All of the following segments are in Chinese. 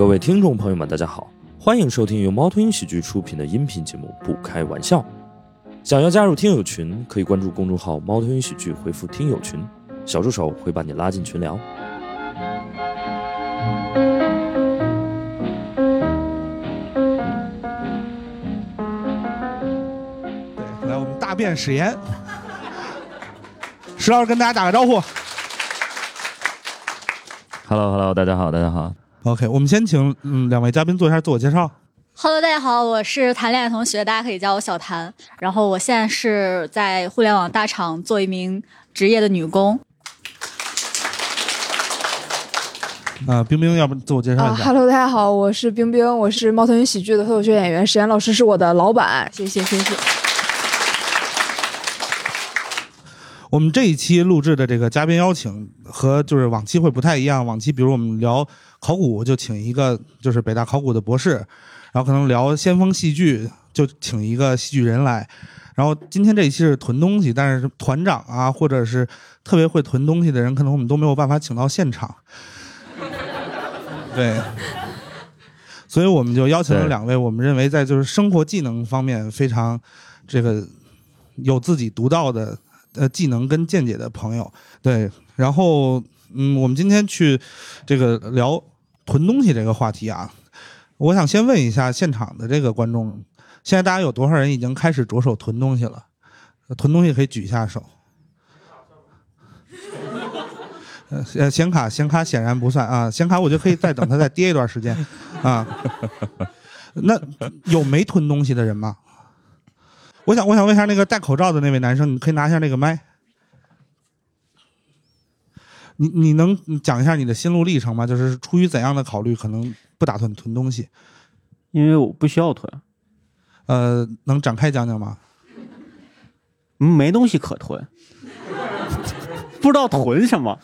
各位听众朋友们，大家好，欢迎收听由猫头鹰喜剧出品的音频节目《不开玩笑》。想要加入听友群，可以关注公众号“猫头鹰喜剧”，回复“听友群”，小助手会把你拉进群聊。对，来我们大便史炎，石老师跟大家打个招呼。Hello Hello，大家好，大家好。OK，我们先请嗯两位嘉宾做一下自我介绍。Hello，大家好，我是谈恋爱同学，大家可以叫我小谭。然后我现在是在互联网大厂做一名职业的女工。啊、冰冰，要不自我介绍啊一下？，Hello，大家好，我是冰冰，我是猫头鹰喜剧的脱口秀演员，史岩老师是我的老板，谢谢谢谢。我们这一期录制的这个嘉宾邀请和就是往期会不太一样，往期比如我们聊考古就请一个就是北大考古的博士，然后可能聊先锋戏剧就请一个戏剧人来，然后今天这一期是囤东西，但是团长啊或者是特别会囤东西的人，可能我们都没有办法请到现场。对，所以我们就邀请了两位，我们认为在就是生活技能方面非常这个有自己独到的呃技能跟见解的朋友。对，然后嗯，我们今天去这个聊囤东西这个话题啊，我想先问一下现场的这个观众，现在大家有多少人已经开始着手囤东西了？囤东西可以举一下手。呃，显卡显卡显然不算啊，显卡我就可以再等它再跌一段时间啊。那有没囤东西的人吗？我想我想问一下那个戴口罩的那位男生，你可以拿一下那个麦。你你能讲一下你的心路历程吗？就是出于怎样的考虑，可能不打算囤东西？因为我不需要囤，呃，能展开讲讲吗？嗯没东西可囤，不知道囤什么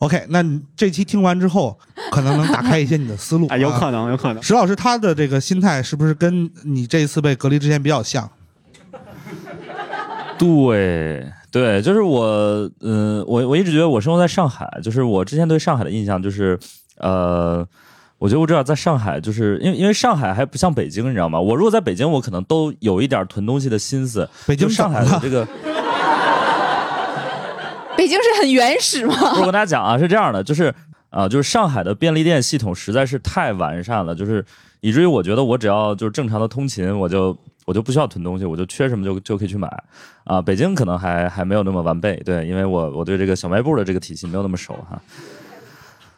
，OK，那你这期听完之后，可能能打开一些你的思路。啊，有啊可能，有可能。石老师他的这个心态是不是跟你这一次被隔离之前比较像？对对，就是我，嗯、我我一直觉得我生活在上海，就是我之前对上海的印象就是，呃，我觉得我知道在上海，就是因为因为上海还不像北京，你知道吗？我如果在北京，我可能都有一点囤东西的心思。北京上海的这个，北京是很原始吗？我跟大家讲啊，是这样的，就是啊、就是上海的便利店系统实在是太完善了，就是以至于我觉得我只要就是正常的通勤，我就我就不需要囤东西，我就缺什么就就可以去买啊。北京可能还还没有那么完备，对，因为我我对这个小卖部的这个体系没有那么熟哈。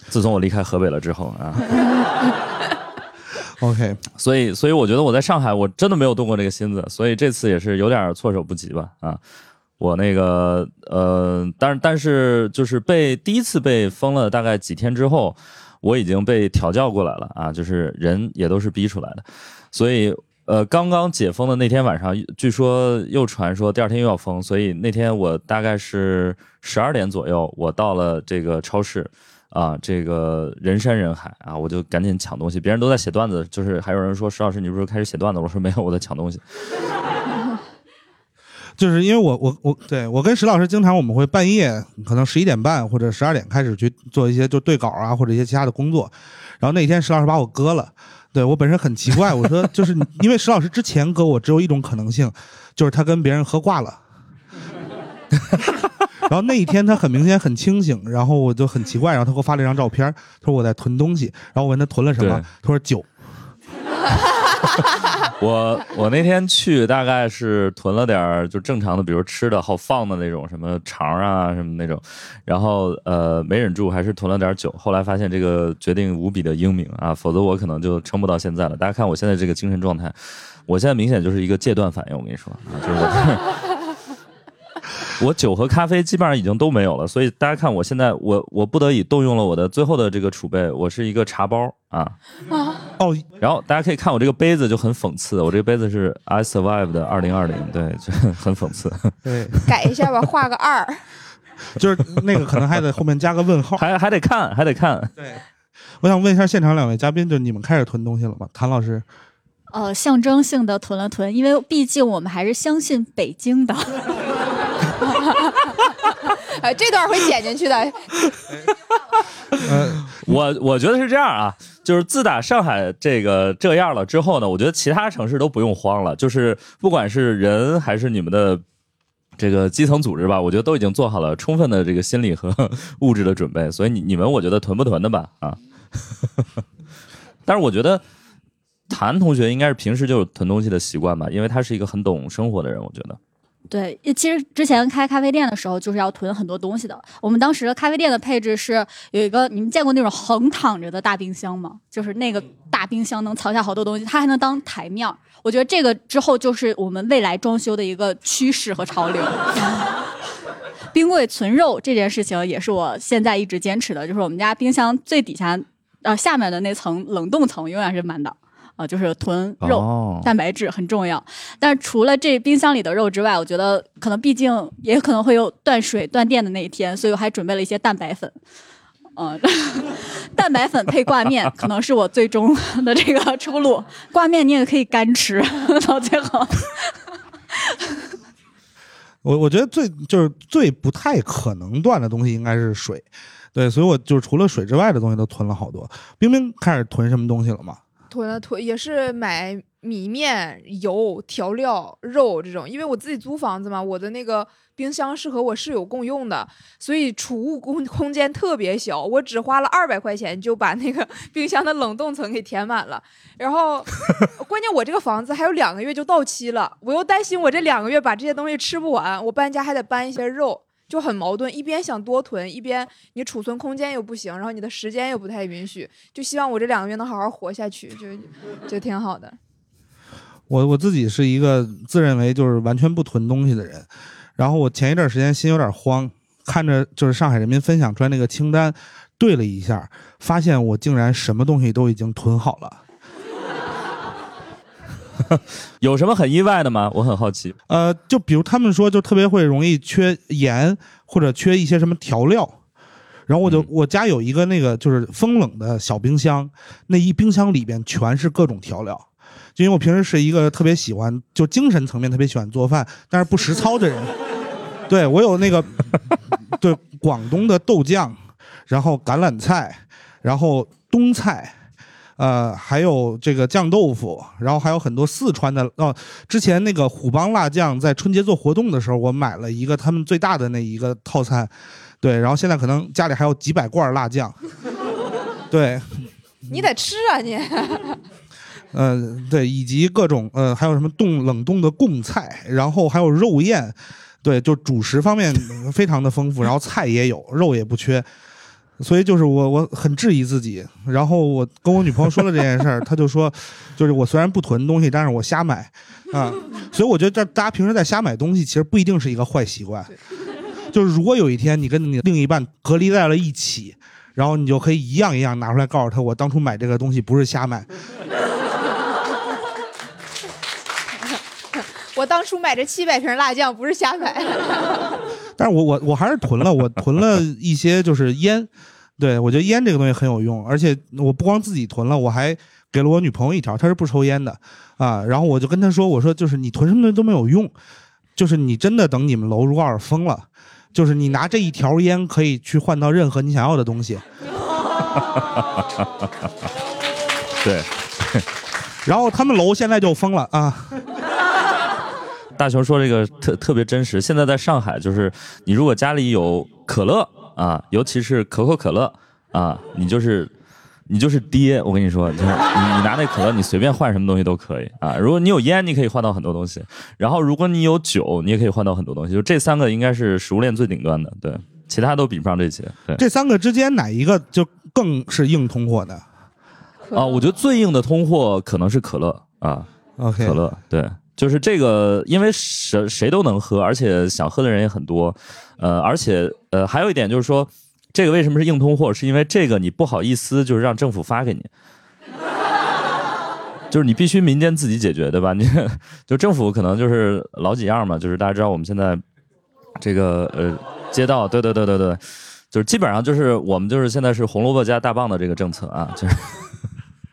自从我离开河北了之后啊，OK，所以所以我觉得我在上海我真的没有动过这个心思，所以这次也是有点措手不及吧啊。我那个呃，但是但是就是被第一次被封了大概几天之后，我已经被调教过来了啊，就是人也都是逼出来的，所以呃，刚刚解封的那天晚上，据说又传说第二天又要封，所以那天我大概是十二点左右，我到了这个超市。啊，这个人山人海啊，我就赶紧抢东西。别人都在写段子，就是还有人说石老师，你不是开始写段子？我说没有，我在抢东西。就是因为我我我对我跟石老师经常我们会半夜可能十一点半或者十二点开始去做一些就对稿啊或者一些其他的工作，然后那天石老师把我割了。对我本身很奇怪，我说就是因为石老师之前跟我只有一种可能性，就是他跟别人喝挂了。然后那一天他很明显很清醒，然后我就很奇怪，然后他给我发了一张照片，他说我在囤东西，然后我问他囤了什么，他说酒。我我那天去大概是囤了点儿就正常的，比如吃的好放的那种什么肠啊什么那种，然后呃没忍住还是囤了点酒。后来发现这个决定无比的英明啊，否则我可能就撑不到现在了。大家看我现在这个精神状态，我现在明显就是一个戒断反应。我跟你说啊，就是我。我酒和咖啡基本上已经都没有了，所以大家看我现在，我我不得已动用了我的最后的这个储备，我是一个茶包啊。哦，然后大家可以看我这个杯子就很讽刺，我这个杯子是 I Survive 的二零二零，对，就很讽刺，对，改一下吧，画个二。就是那个可能还得后面加个问号。还还得看，还得看。对，我想问一下现场两位嘉宾，就你们开始囤东西了吗？谭老师，呃，象征性的囤了囤，因为毕竟我们还是相信北京的。哎，这段会剪进去的。呃，我我觉得是这样啊，就是自打上海这个这样了之后呢，我觉得其他城市都不用慌了，就是不管是人还是你们的这个基层组织吧，我觉得都已经做好了充分的这个心理和 物质的准备，所以你你们我觉得囤不囤的吧啊，但是我觉得谭同学应该是平时就有囤东西的习惯吧，因为他是一个很懂生活的人，我觉得。对，其实之前开咖啡店的时候，就是要囤很多东西的。我们当时的咖啡店的配置是有一个，你们见过那种横躺着的大冰箱吗？就是那个大冰箱能藏下好多东西，它还能当台面儿。我觉得这个之后就是我们未来装修的一个趋势和潮流。冰柜存肉这件事情也是我现在一直坚持的，就是我们家冰箱最底下呃下面的那层冷冻层永远是满的。啊，就是囤肉、哦蛋白质很重要。但是除了这冰箱里的肉之外，我觉得可能毕竟也可能会有断水断电的那一天，所以我还准备了一些蛋白粉。嗯，蛋白粉配挂面可能是我最终的这个出路。挂面你也可以干吃，到最后。我我觉得最就是最不太可能断的东西应该是水，对，所以我就是除了水之外的东西都囤了好多。冰冰开始囤什么东西了吗？囤了囤也是买米面、油、调料、肉这种，因为我自己租房子嘛，我的那个冰箱是和我室友共用的，所以储物空空间特别小，我只花了二百块钱就把那个 冰箱的冷冻层给填满了。然后，关键我这个房子还有两个月就到期了，我又担心我这两个月把这些东西吃不完，我搬家还得搬一些肉。就很矛盾，一边想多囤，一边你储存空间又不行，然后你的时间又不太允许，就希望我这两个月能好好活下去，就就挺好的。我我自己是一个自认为就是完全不囤东西的人，然后我前一段时间心有点慌，看着就是上海人民分享出来那个清单，对了一下，发现我竟然什么东西都已经囤好了。有什么很意外的吗？我很好奇。呃，就比如他们说，就特别会容易缺盐或者缺一些什么调料，然后我就、嗯我家有一个那个就是风冷的小冰箱，那一冰箱里边全是各种调料。就因为我平时是一个特别喜欢就精神层面特别喜欢做饭，但是不实操的人，对我有那个 对广东的豆酱，然后橄榄菜，然后冬菜。呃，还有这个酱豆腐，然后还有很多四川的哦。之前那个虎帮辣酱在春节做活动的时候，我买了一个他们最大的那一个套餐，对，然后现在可能家里还有几百罐辣酱，对，你得吃啊你！呃，对，以及各种呃，还有什么冻冷冻的贡菜，然后还有肉燕，对，就主食方面非常的丰富，然后菜也有，肉也不缺。所以就是我我很质疑自己，然后我跟我女朋友说了这件事儿，她就说，就是我虽然不囤东西，但是我瞎买啊，所以我觉得这大家平时在瞎买东西，其实不一定是一个坏习惯。就是如果有一天你跟你另一半隔离在了一起，然后你就可以一样一样拿出来告诉他，我当初买这个东西不是瞎买，我当初买这七百瓶辣酱不是瞎买，但是我我我还是囤了，我囤了一些就是烟，对我觉得烟这个东西很有用，而且我不光自己囤了，我还给了我女朋友一条，她是不抽烟的啊，然后我就跟她说，我说就是你囤什么东西都没有用，就是你真的等你们楼如果要是封了，就是你拿这一条烟可以去换到任何你想要的东西，对，然后他们楼现在就封了啊，大熊说这个特特别真实。现在在上海，就是你如果家里有可乐啊，尤其是可口可乐啊，你就是你就是爹。我跟你说，就是你你拿那可乐，你随便换什么东西都可以啊。如果你有烟，你可以换到很多东西；然后如果你有酒，你也可以换到很多东西。就这三个应该是食物链最顶端的，对，其他都比不上这些。对这三个之间哪一个就更是硬通货的啊，我觉得最硬的通货可能是可乐啊。？OK，可乐，对，就是这个，因为谁谁都能喝，而且想喝的人也很多，呃，而且呃，还有一点就是说，这个为什么是硬通货？是因为这个你不好意思，就是让政府发给你，就是你必须民间自己解决，对吧？你就政府可能就是老几样嘛，就是大家知道我们现在这个呃街道，对对对对对，就是基本上就是我们就是现在是红萝卜加大棒的这个政策啊，就是。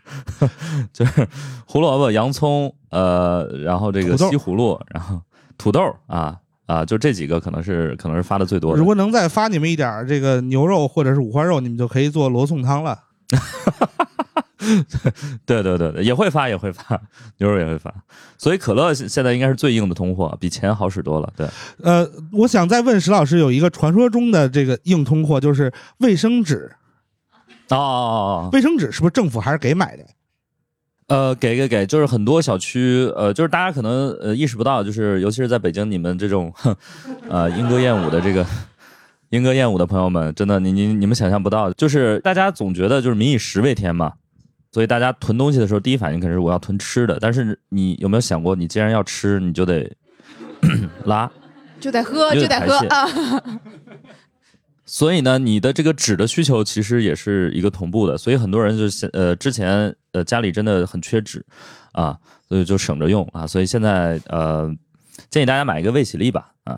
就是胡萝卜、洋葱，呃，然后这个西葫芦，然后土豆啊，啊，就这几个可能是可能是发的最多的。如果能再发你们一点儿这个牛肉或者是五花肉，你们就可以做罗宋汤了。对对对对，也会发也会发，牛肉也会发，所以可乐现现在应该是最硬的通货，比钱好使多了。对，呃，我想再问石老师，有一个传说中的这个硬通货，就是卫生纸。哦哦哦哦，卫生纸是不是政府还是给买的？呃，给给给，就是很多小区，呃，就是大家可能呃意识不到，就是尤其是在北京，你们这种，哼 呃，莺歌燕舞的这个。莺歌燕舞的朋友们，真的，你你你们想象不到，就是大家总觉得就是民以食为天嘛，所以大家囤东西的时候，第一反应肯定是我要囤吃的。但是你有没有想过，你既然要吃，你就得 拉，就得喝，就得喝啊！所以呢，你的这个纸的需求其实也是一个同步的。所以很多人就现呃之前呃家里真的很缺纸啊，所以就省着用啊。所以现在呃建议大家买一个卫洗力吧啊，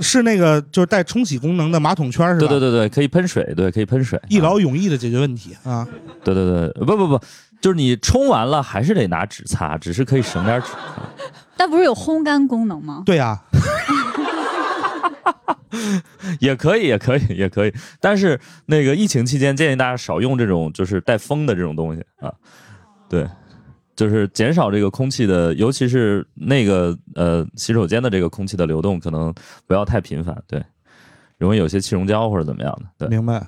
是那个就是带冲洗功能的马桶圈是吧？对对对对，可以喷水，对，可以喷水，一劳永逸的解决问题啊！对对对，不不不，就是你冲完了还是得拿纸擦，只是可以省点纸。但不是有烘干功能吗？对呀、也可以，也可以，也可以。但是那个疫情期间，建议大家少用这种就是带风的这种东西啊。对，就是减少这个空气的，尤其是那个呃洗手间的这个空气的流动，可能不要太频繁。对，容易有些气溶胶或者怎么样的。对明白。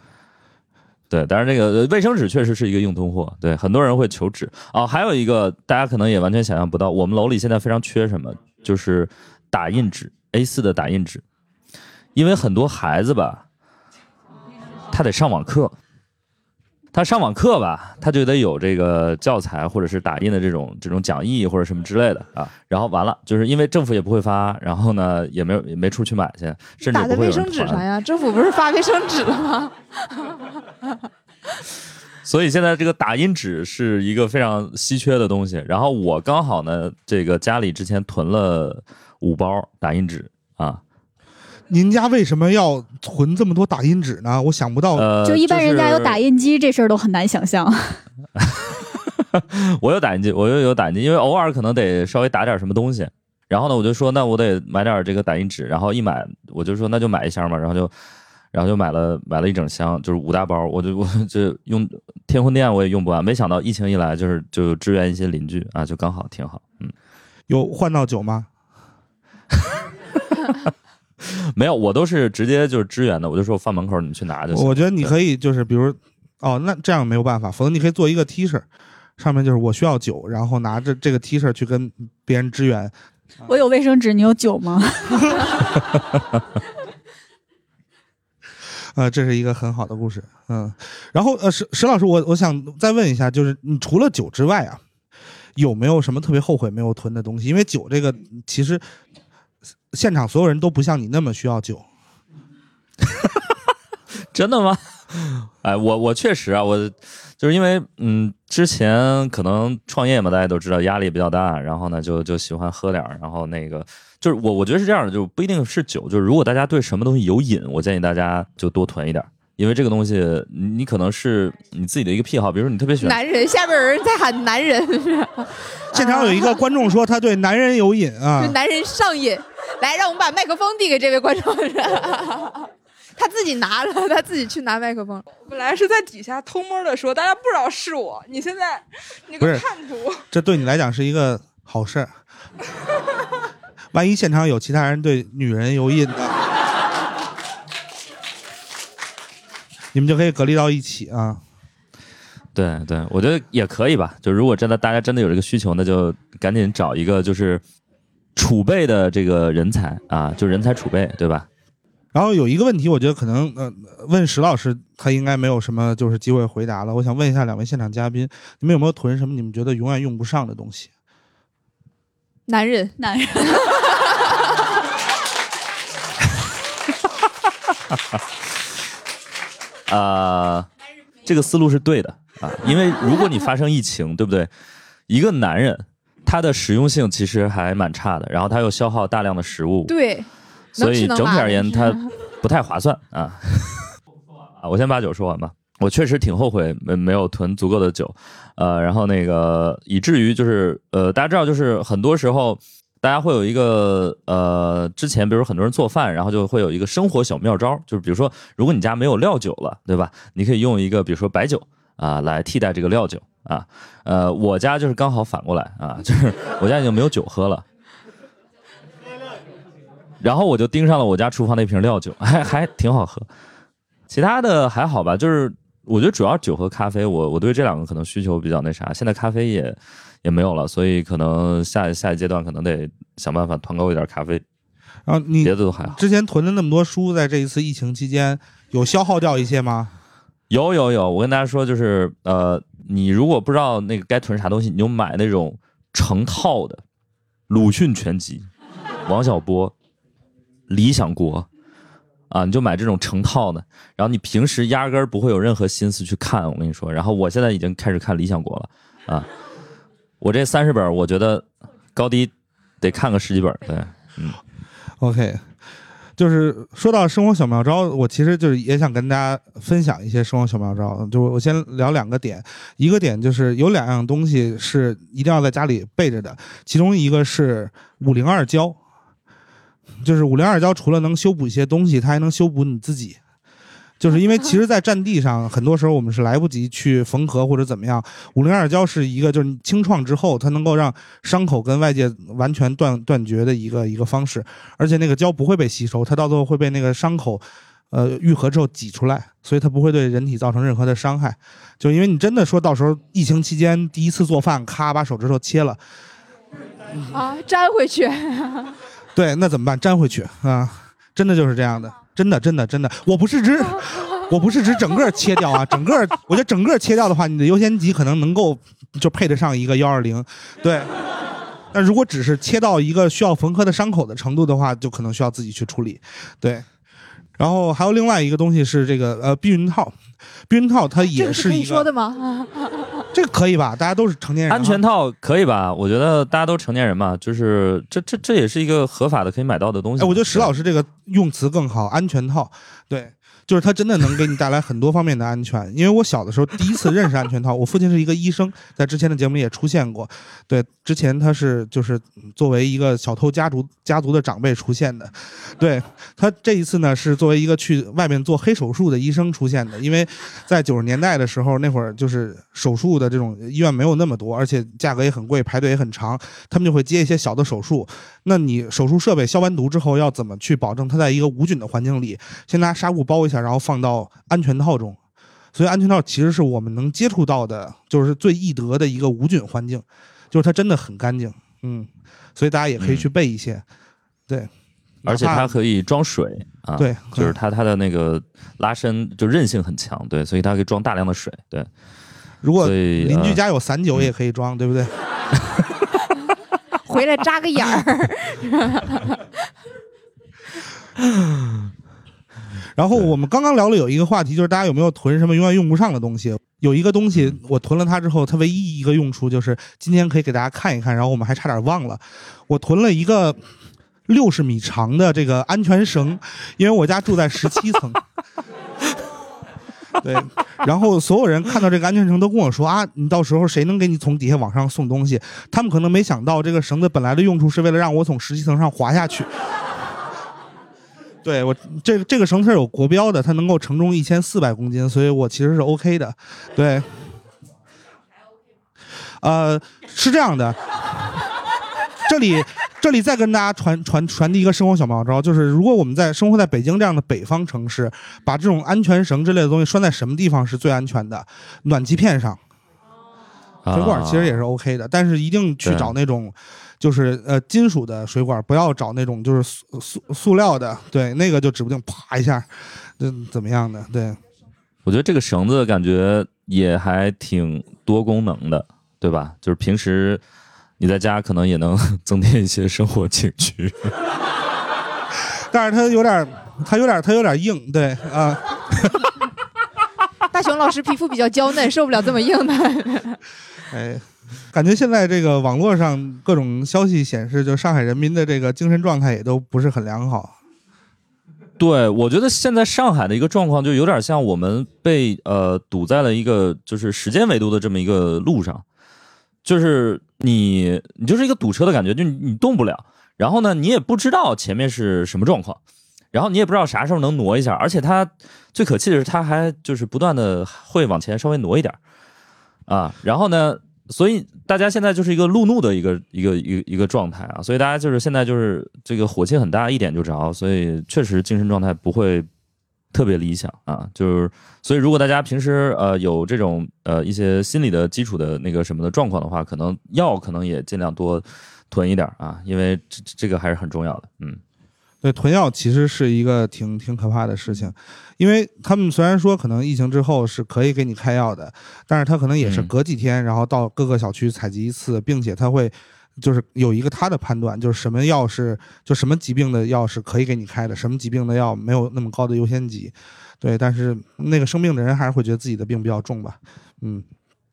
对，但是这个呃卫生纸确实是一个硬通货。对，很多人会求纸哦。还有一个大家可能也完全想象不到，我们楼里现在非常缺什么，就是打印纸 A 4的打印纸。因为很多孩子吧，他得上网课，他上网课吧，他就得有这个教材或者是打印的这种这种讲义或者什么之类的啊。然后完了，就是因为政府也不会发，然后呢也没有也没处去买去，甚至打在卫生纸上呀？政府不是发卫生纸了吗？所以现在这个打印纸是一个非常稀缺的东西。然后我刚好呢，这个家里之前囤了五包打印纸啊，您家为什么要存这么多打印纸呢？我想不到。呃，就一般人家有打印。印机，这事儿都很难想象。我有打印机，我又有打印机，因为偶尔可能得稍微打点什么东西。然后呢，我就说那我得买点这个打印纸，然后一买我就说那就买一箱吧，然后就然后就买了买了一整箱，就是五大包，我就我就用天魂殿我也用不完，没想到疫情一来就是就支援一些邻居啊，就刚好挺好，嗯，有换到酒吗？没有，我都是直接就是支援的，我就说我放门口你们去拿就行。我觉得你可以就是比如，哦，那这样没有办法，否则你可以做一个 T 恤，上面就是我需要酒，然后拿着这个 T 恤去跟别人支援。我有卫生纸，你有酒吗？呃，这是一个很好的故事，嗯。然后呃，石石老师，我我想再问一下，就是你除了酒之外啊，有没有什么特别后悔没有囤的东西？因为酒这个其实现场所有人都不像你那么需要酒。真的吗？哎，我我确实啊，我就是因为嗯，之前可能创业嘛，大家都知道压力比较大，然后呢就就喜欢喝点儿，然后那个就是我我觉得是这样的，就不一定是酒，就是如果大家对什么东西有瘾，我建议大家就多囤一点，因为这个东西你你可能是你自己的一个癖好，比如说你特别喜欢男人，下边有人在喊男人，现场有一个观众说他对男人有瘾啊对，男人上瘾。来，让我们把麦克风递给这位观众。他自己拿了，他自己去拿麦克风。本来是在底下偷摸的说，大家不知道是我。你现在那不是个叛徒，这对你来讲是一个好事儿。万一现场有其他人对女人有瘾呢，你们就可以隔离到一起啊。对对，我觉得也可以吧。就如果真的大家真的有这个需求，那就赶紧找一个就是储备的这个人才啊，就人才储备，对吧？然后有一个问题，我觉得可能呃，问石老师他应该没有什么就是机会回答了。我想问一下两位现场嘉宾，你们有没有囤什么你们觉得永远用不上的东西？男人，男人，啊、这个思路是对的啊，因为如果你发生疫情，对不对？一个男人他的实用性其实还蛮差的，然后他又消耗大量的食物，对，所以整体而言他不太划算啊。啊，我先把酒说完吧。我确实挺后悔没没有囤足够的酒，呃，然后那个以至于就是呃，大家知道，就是很多时候大家会有一个呃，之前比如很多人做饭，然后就会有一个生活小妙招，就是比如说，如果你家没有料酒了，对吧？你可以用一个比如说白酒啊来替代这个料酒啊。呃，我家就是刚好反过来啊，就是我家已经没有酒喝了，然后我就盯上了我家厨房那瓶料酒，还还挺好喝。其他的还好吧，就是我觉得主要酒和咖啡，我我对这两个可能需求比较那啥。现在咖啡也也没有了，所以可能下下一阶段可能得想办法团购一点咖啡，然后你别的都还好。之前囤了那么多书，在这一次疫情期间有消耗掉一些吗？有有有，我跟大家说，就是呃，你如果不知道那个该囤啥东西，你就买那种成套的鲁迅全集、王小波、理想国啊，你就买这种成套的，然后你平时压根儿不会有任何心思去看。我跟你说，然后我现在已经开始看理想国了啊，我这三十本，我觉得高低得看个十几本，对，嗯，OK，就是说到生活小妙招，我其实就是也想跟大家分享一些生活小妙招。就我先聊两个点，一个点就是有两样东西是一定要在家里备着的，其中一个是五零二胶，就是五零二胶除了能修补一些东西，它还能修补你自己。就是因为其实，在战地上，很多时候我们是来不及去缝合或者怎么样。五零二胶是一个，就是你清创之后，它能够让伤口跟外界完全断断绝的一个一个方式。而且那个胶不会被吸收，它到最后会被那个伤口，呃，愈合之后挤出来，所以它不会对人体造成任何的伤害。就因为你真的说到时候疫情期间第一次做饭，咔把手指头切了，啊，粘回去。对，那怎么办？粘回去啊，真的就是这样的，真的真的真的，我不是指。我不是指整个切掉啊，整个我觉得整个切掉的话，你的优先级可能能够就配得上一个幺二零，对。但如果只是切到一个需要缝合的伤口的程度的话，就可能需要自己去处理，对。然后还有另外一个东西是这个呃避孕套，避孕套它也是一个，说的吗？这个可以吧？大家都是成年人啊，安全套可以吧？我觉得大家都成年人嘛，就是这这这也是一个合法的可以买到的东西。哎，我觉得石老师这个用词更好，安全套，对，就是它真的能给你带来很多方面的安全。因为我小的时候第一次认识安全套，我父亲是一个医生，在之前的节目里也出现过。对，之前他是就是作为一个小偷家族家族的长辈出现的，对他这一次呢是作为一个去外面做黑手术的医生出现的，因为在九十年代的时候，那会儿就是手术的这种医院没有那么多，而且价格也很贵，排队也很长，他们就会接一些小的手术。那你手术设备消完毒之后，要怎么去保证它在一个无菌的环境里？先拿纱布包一下，然后放到安全套中。所以安全套其实是我们能接触到的，就是最易得的一个无菌环境，就是它真的很干净。嗯，所以大家也可以去备一些。对，而且它可以装水啊，对就是它它的那个拉伸就韧性很强，对，所以它可以装大量的水，对，如果邻居呃家有散酒也可以装，对不对？回来扎个眼儿。然后我们刚刚聊了有一个话题，就是大家有没有囤什么永远用不上的东西？有一个东西我囤了它之后，它唯一一个用处就是今天可以给大家看一看，然后我们还差点忘了，我囤了一个六十米长的这个安全绳，因为我家住在十七层。对，然后所有人看到这个安全绳都跟我说啊，你到时候谁能给你从底下往上送东西？他们可能没想到这个绳子本来的用处是为了让我从十七层上滑下去。对我这个这个绳子是有国标的，它能够承重一千四百公斤，所以我其实是 OK 的。对，呃，是这样的，这里 这里再跟大家传传传递一个生活小妙招，就是如果我们在生活在北京这样的北方城市，把这种安全绳之类的东西拴在什么地方是最安全的？暖气片上。水管其实也是 OK 的，但是一定去找那种就是呃金属的水管，不要找那种就是塑塑塑料的，对，那个就指不定啪一下，嗯，怎么样的？对，我觉得这个绳子感觉也还挺多功能的，对吧？就是平时你在家可能也能 增添一些生活情趣。但是它有点儿，它有点儿，它有点儿硬，对啊、大熊老师皮肤比较娇嫩，受不了这么硬的。哎，感觉现在这个网络上各种消息显示，就上海人民的这个精神状态也都不是很良好。对，我觉得现在上海的一个状况就有点像我们被呃堵在了一个就是时间维度的这么一个路上，就是你你就是一个堵车的感觉，就你动不了，然后呢，你也不知道前面是什么状况，然后你也不知道啥时候能挪一下，而且它最可气的是，它还就是不断的会往前稍微挪一点啊，然后呢，所以大家现在就是一个路怒的一个一个一个一个状态啊，所以大家就是现在就是这个火气很大，一点就着，所以确实精神状态不会特别理想啊，就是所以如果大家平时呃有这种呃一些心理的基础的那个什么的状况的话，可能药可能也尽量多囤一点啊，因为这这个还是很重要的，嗯。对，囤药其实是一个挺挺可怕的事情，因为他们虽然说可能疫情之后是可以给你开药的，但是他可能也是嗯隔几天，然后到各个小区采集一次，并且他会就是有一个他的判断，就是什么药是就什么疾病的药是可以给你开的，什么疾病的药没有那么高的优先级。对，但是那个生病的人还是会觉得自己的病比较重吧，嗯，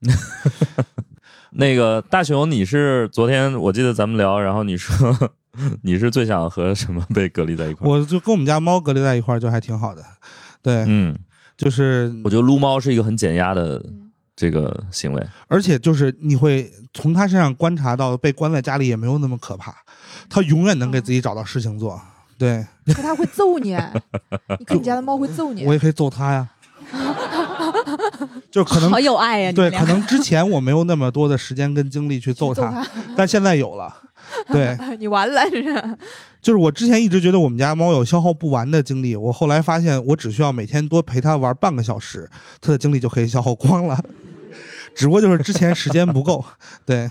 那个大熊，你是昨天我记得咱们聊，然后你说 你是最想和什么被隔离在一块儿？我就跟我们家猫隔离在一块儿就还挺好的，对，嗯，就是我觉得撸猫是一个很减压的这个行为。而且就是你会从他身上观察到，被关在家里也没有那么可怕，他永远能给自己找到事情做。对，可它会揍你，你看你家的猫会揍你我。也可以揍他呀。就可能好有爱呀、你对，可能之前我没有那么多的时间跟精力去揍揍他，但现在有了。对，你完了，这是。就是我之前一直觉得我们家猫有消耗不完的精力，我后来发现我只需要每天多陪它玩半个小时，它的精力就可以消耗光了。只不过就是之前时间不够，对。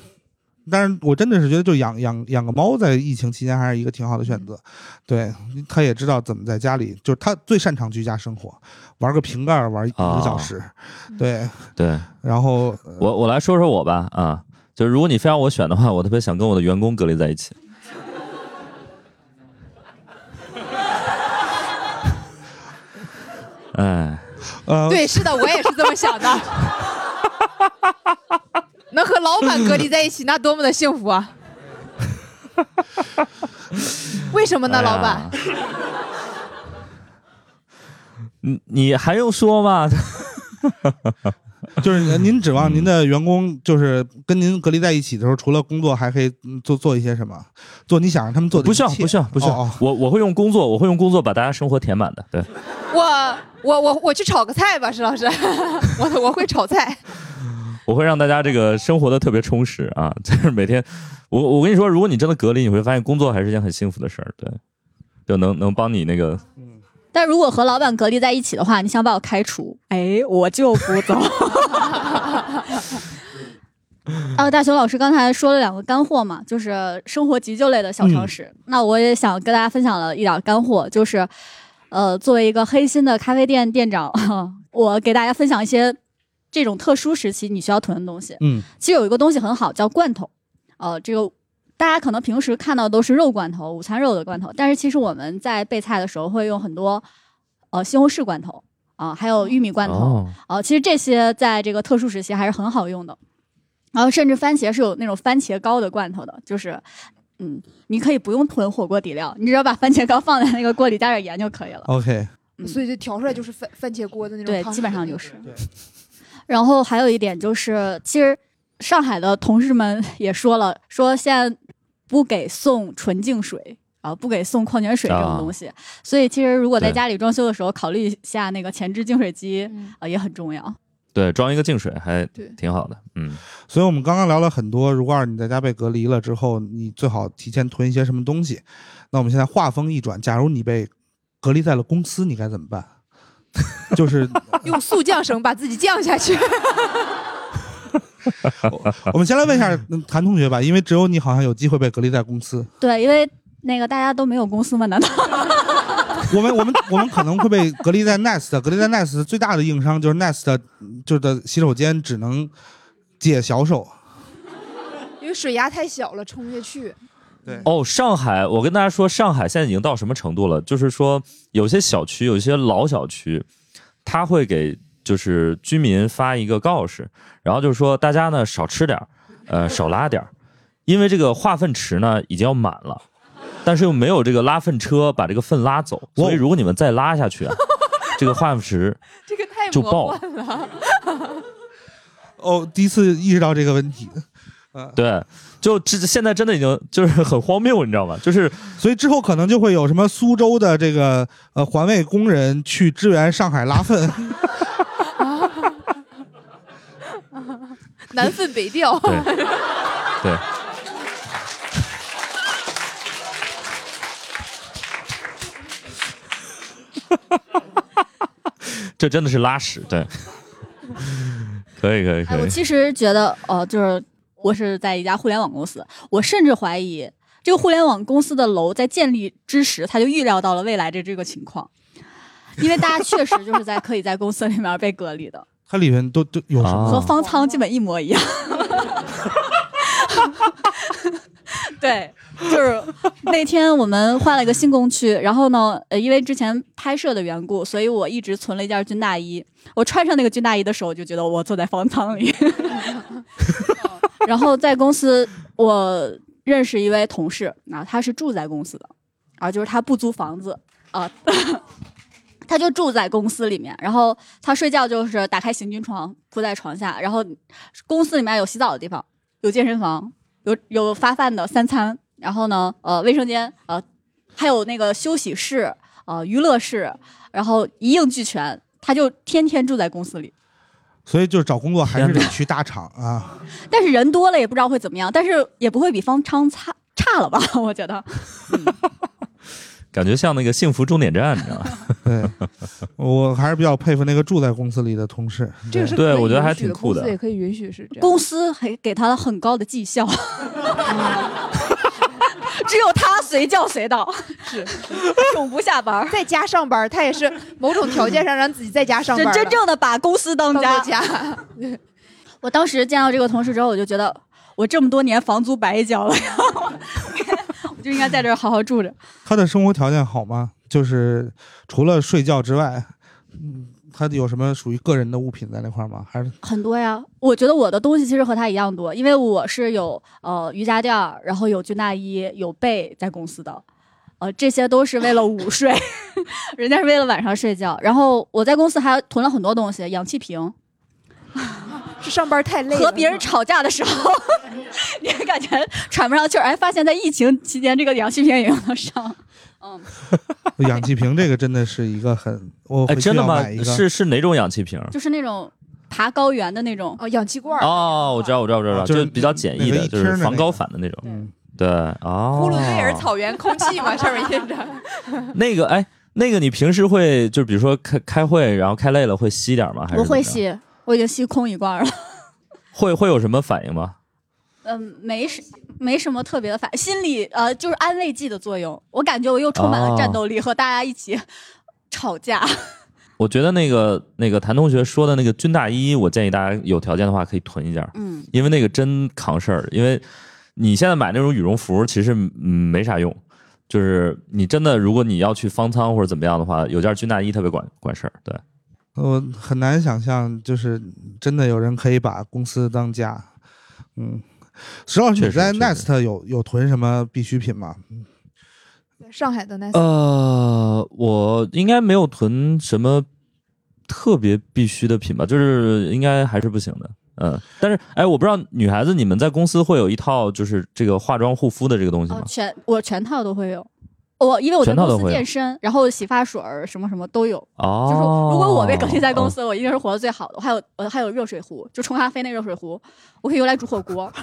但是我真的是觉得，就养养养个猫，在疫情期间还是一个挺好的选择。对，它也知道怎么在家里，就是它最擅长居家生活，玩个瓶盖玩一个小时，对。对然后我，我来说说我吧，啊，就是如果你非让我选的话，我特别想跟我的员工隔离在一起。哎，呃，对，是的，我也是这么想的。能和老板隔离在一起，那多么的幸福啊！为什么呢，哎老板？你你还用说吗？就是您指望您的员工就是跟您隔离在一起的时候，除了工作，还可以嗯做做一些什么？做你想让他们做的不需要，不需要，不需要。我我会用工作，我会用工作把大家生活填满的。对，我我我我去炒个菜吧，石老师，我我会炒菜。我会让大家这个生活的特别充实啊，就是每天，我我跟你说，如果你真的隔离，你会发现工作还是一件很幸福的事儿，对，就能能帮你那个，但如果和老板隔离在一起的话，你想把我开除，哎，我就不走。啊，大熊老师刚才说了两个干货嘛，就是生活急救类的小常识。那我也想跟大家分享了一点干货，就是，呃，作为一个黑心的咖啡店店长，我给大家分享一些这种特殊时期你需要囤的东西。嗯其实有一个东西很好，叫罐头。呃，这个大家可能平时看到都是肉罐头、午餐肉的罐头，但是其实我们在备菜的时候会用很多呃西红柿罐头啊、还有玉米罐头哦，呃，其实这些在这个特殊时期还是很好用的。然后甚至番茄是有那种番茄膏的罐头的，就是。嗯，你可以不用囤火锅底料，你只要把番茄膏放在那个锅里加点盐就可以了。，OK，嗯所以就调出来就是番番茄锅的那种对，基本上就是。然后还有一点就是，其实上海的同事们也说了，说现在不给送纯净水啊，不给送矿泉水这种东西。所以其实如果在家里装修的时候，考虑一下那个前置净水机嗯啊、也很重要。对，装一个净水还对挺好的，嗯，所以我们刚刚聊了很多，如果要是你在家被隔离了之后，你最好提前囤一些什么东西。那我们现在话锋一转，假如你被隔离在了公司，你该怎么办？就是用速降绳把自己降下去。我们先来问一下 嗯谭同学吧，因为只有你好像有机会被隔离在公司。对，因为那个大家都没有公司嘛，难道？我们我们我们可能会被隔离在 Nest，隔离在 Nest 最大的硬伤就是 Nest 就是的洗手间只能解小手。因为水压太小了，冲不下去。对，哦，上海，我跟大家说，上海现在已经到什么程度了？就是说，有些小区，有些老小区，他会给就是居民发一个告示，然后就是说大家呢少吃点儿，呃少拉点儿，因为这个化粪池呢已经要满了，但是又没有这个拉粪车把这个粪拉走，所以如果你们再拉下去啊，这个化粪池这个太就爆了。哦，第一次意识到这个问题。嗯，对，就这现在真的已经就是很荒谬，你知道吗？就是所以之后可能就会有什么苏州的这个呃环卫工人去支援上海拉粪，南粪北调。对对。这真的是拉屎，对，可以可以哎，可以，我其实觉得，呃，就是我是在一家互联网公司，我甚至怀疑这个互联网公司的楼在建立之时，他就预料到了未来的这个情况，因为大家确实就是在可以在公司里面被隔离的，它里面都都有什么？啊和方舱基本一模一样。对，就是那天我们换了一个新工区，然后呢，呃，因为之前拍摄的缘故，所以我一直存了一件军大衣。我穿上那个军大衣的时候，我就觉得我坐在方舱里。然后在公司，我认识一位同事啊，他是住在公司的，啊，就是他不租房子啊。他就住在公司里面，然后他睡觉就是打开行军床铺在床下，然后公司里面有洗澡的地方，有健身房，有有发饭的三餐，然后呢，呃，卫生间，呃，还有那个休息室，呃，娱乐室，然后一应俱全。他就天天住在公司里，所以就是找工作还是得去大厂啊。但是人多了也不知道会怎么样，但是也不会比方昌差差了吧？我觉得。感觉像那个幸福终点站，你知道吗？对，我还是比较佩服那个住在公司里的同事。这个是对我觉得还挺酷的。公司也可以允许是这样。公司还给他了很高的绩效，只有他随叫随到，是永不下班，在家上班，他也是某种条件上让自己在家上班，真真正的把公司当当家。我当时见到这个同事之后，我就觉得我这么多年房租白交了，就应该在这儿好好住着。他的生活条件好吗？就是除了睡觉之外，嗯，他有什么属于个人的物品在那块儿吗？还是很多呀，我觉得我的东西其实和他一样多，因为我是有呃瑜伽垫儿，然后有军大衣，有被在公司的，呃，这些都是为了午睡，人家是为了晚上睡觉。然后我在公司还囤了很多东西，氧气瓶，是上班太累了，和别人吵架的时候，你也感觉喘不上气儿，哎，发现在疫情期间这个氧气瓶也用得上。嗯，氧气瓶？这个真的是一个很，我哎，真的吗要买一？个。是是哪种氧气瓶？就是那种爬高原的那种，哦，氧气罐儿哦，我知道，我知道，我知道，啊就是比较简易的，就是防高反的那种。嗯，对，哦，呼伦贝尔草原空气嘛，上面印着。那个，哎，那个你平时会就比如说开开会，然后开累了会吸点吗？还是我会吸，我已经吸空一罐了。会会有什么反应吗？嗯，没什没什么特别的反，心理呃就是安慰剂的作用。我感觉我又充满了战斗力，和大家一起 吵架。我觉得那个那个谭同学说的那个军大衣，我建议大家有条件的话可以囤一件，嗯，因为那个真扛事儿。因为你现在买那种羽绒服，其实嗯没啥用，就是你真的如果你要去方舱或者怎么样的话，有件军大衣特别管管事儿。对，我很难想象，就是真的有人可以把公司当家。嗯，石老师，确实你在 Nest 有有囤什么必需品吗？上海的 Nest，呃，我应该没有囤什么特别必须的品吧，就是应该还是不行的。嗯，但是哎，我不知道女孩子你们在公司会有一套就是这个化妆护肤的这个东西吗，？哦全我全套都会有。我因为我在公司全套都会有健身，然后洗发水儿什么什么都有。哦，就是如果我被隔离在公哦司，我一定是活得最好的。我还有我还有热水壶，就冲咖啡那热水壶，我可以用来煮火锅。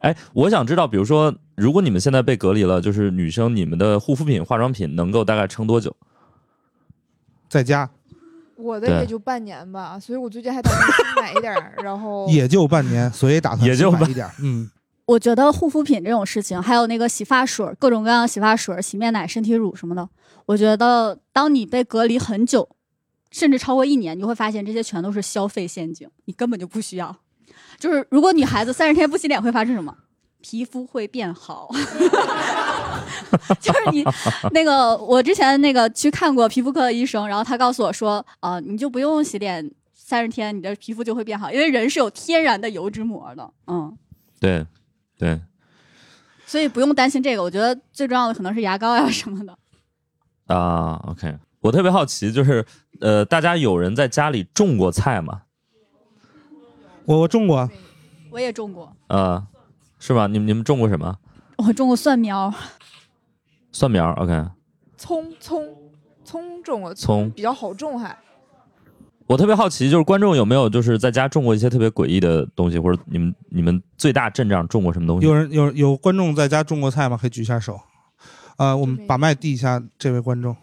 哎，我想知道，比如说，如果你们现在被隔离了，就是女生，你们的护肤品、化妆品能够大概撑多久？在家我的也就半年吧，所以我最近还打算新买一点儿，然后也就半年，所以打算买一点儿。嗯，我觉得护肤品这种事情，还有那个洗发水，各种各样的洗发水、洗面奶、身体乳什么的，我觉得当你被隔离很久，甚至超过一年，你会发现这些全都是消费陷阱，你根本就不需要。就是如果女孩子三十天不洗脸会发生什么？皮肤会变好，就是你那个，我之前那个去看过皮肤科的医生，然后他告诉我说，啊、你就不用洗脸三十天，你的皮肤就会变好，因为人是有天然的油脂膜的，嗯，对，对，所以不用担心这个。我觉得最重要的可能是牙膏呀什么的。啊，OK，我特别好奇，就是呃，大家有人在家里种过菜吗？我我种过，我也种过，啊，是吧？你们你们种过什么？我种过蒜苗，蒜苗，OK。葱葱葱种过，葱比较好种还。我特别好奇，就是观众有没有就是在家种过一些特别诡异的东西，或者你们你们最大阵仗种过什么东西？有人有有观众在家种过菜吗？可以举一下手。啊、我们把麦递一下这位观众。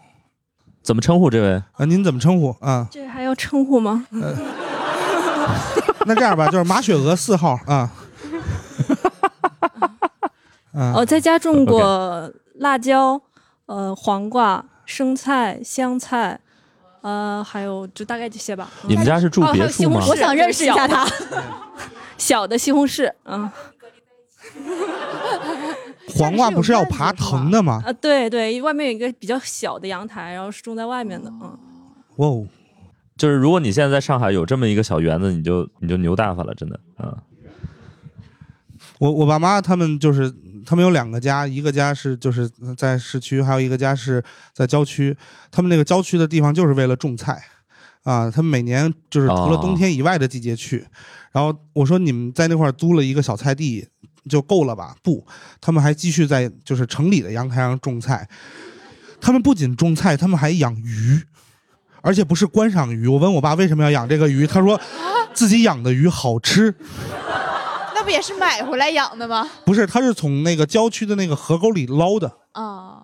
怎么称呼这位？啊、您怎么称呼啊？这还要称呼吗？那这样吧，就是马雪娥四号啊。啊我在家种过辣椒，呃，黄瓜、生菜、香菜，呃，还有就大概这些吧。你们家是住别墅吗有西红柿？我想认识一下他。小的西红柿，嗯，黄瓜不是要爬藤的吗？啊，对对，外面有一个比较小的阳台，然后是种在外面的，嗯。哇哦，就是如果你现在在上海有这么一个小园子，你就你就牛大发了，真的嗯。我我爸妈他们就是他们有两个家，一个家是就是在市区，还有一个家是在郊区。他们那个郊区的地方就是为了种菜，啊，他们每年就是除了哦冬天以外的季节去。然后我说你们在那块儿租了一个小菜地就够了吧？不，他们还继续在就是城里的阳台上种菜。他们不仅种菜，他们还养鱼，而且不是观赏鱼。我问我爸为什么要养这个鱼，他说自己养的鱼好吃。那不也是买回来养的吗？不是，他是从那个郊区的那个河沟里捞的。啊，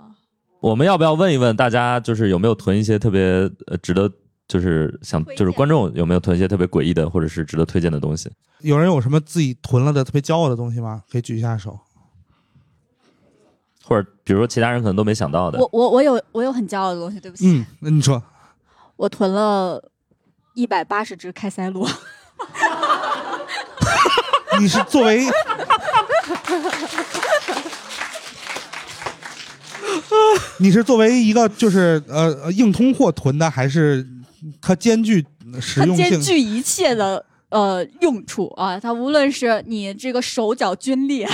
我们要不要问一问大家，就是有没有囤一些特别呃值得，就是想就是观众有没有囤一些特别诡异的或者是值得推荐的东西？有人有什么自己囤了的特别骄傲的东西吗？可以举一下手。或者比如说其他人可能都没想到的。我我我有我有很骄傲的东西，对不起，嗯，那你说，我囤了一百八十只开塞露。你是作为 你是作为一个就是呃呃硬通货囤的，还是它兼具实它用性？兼具一切的呃用处啊！它无论是你这个手脚皲裂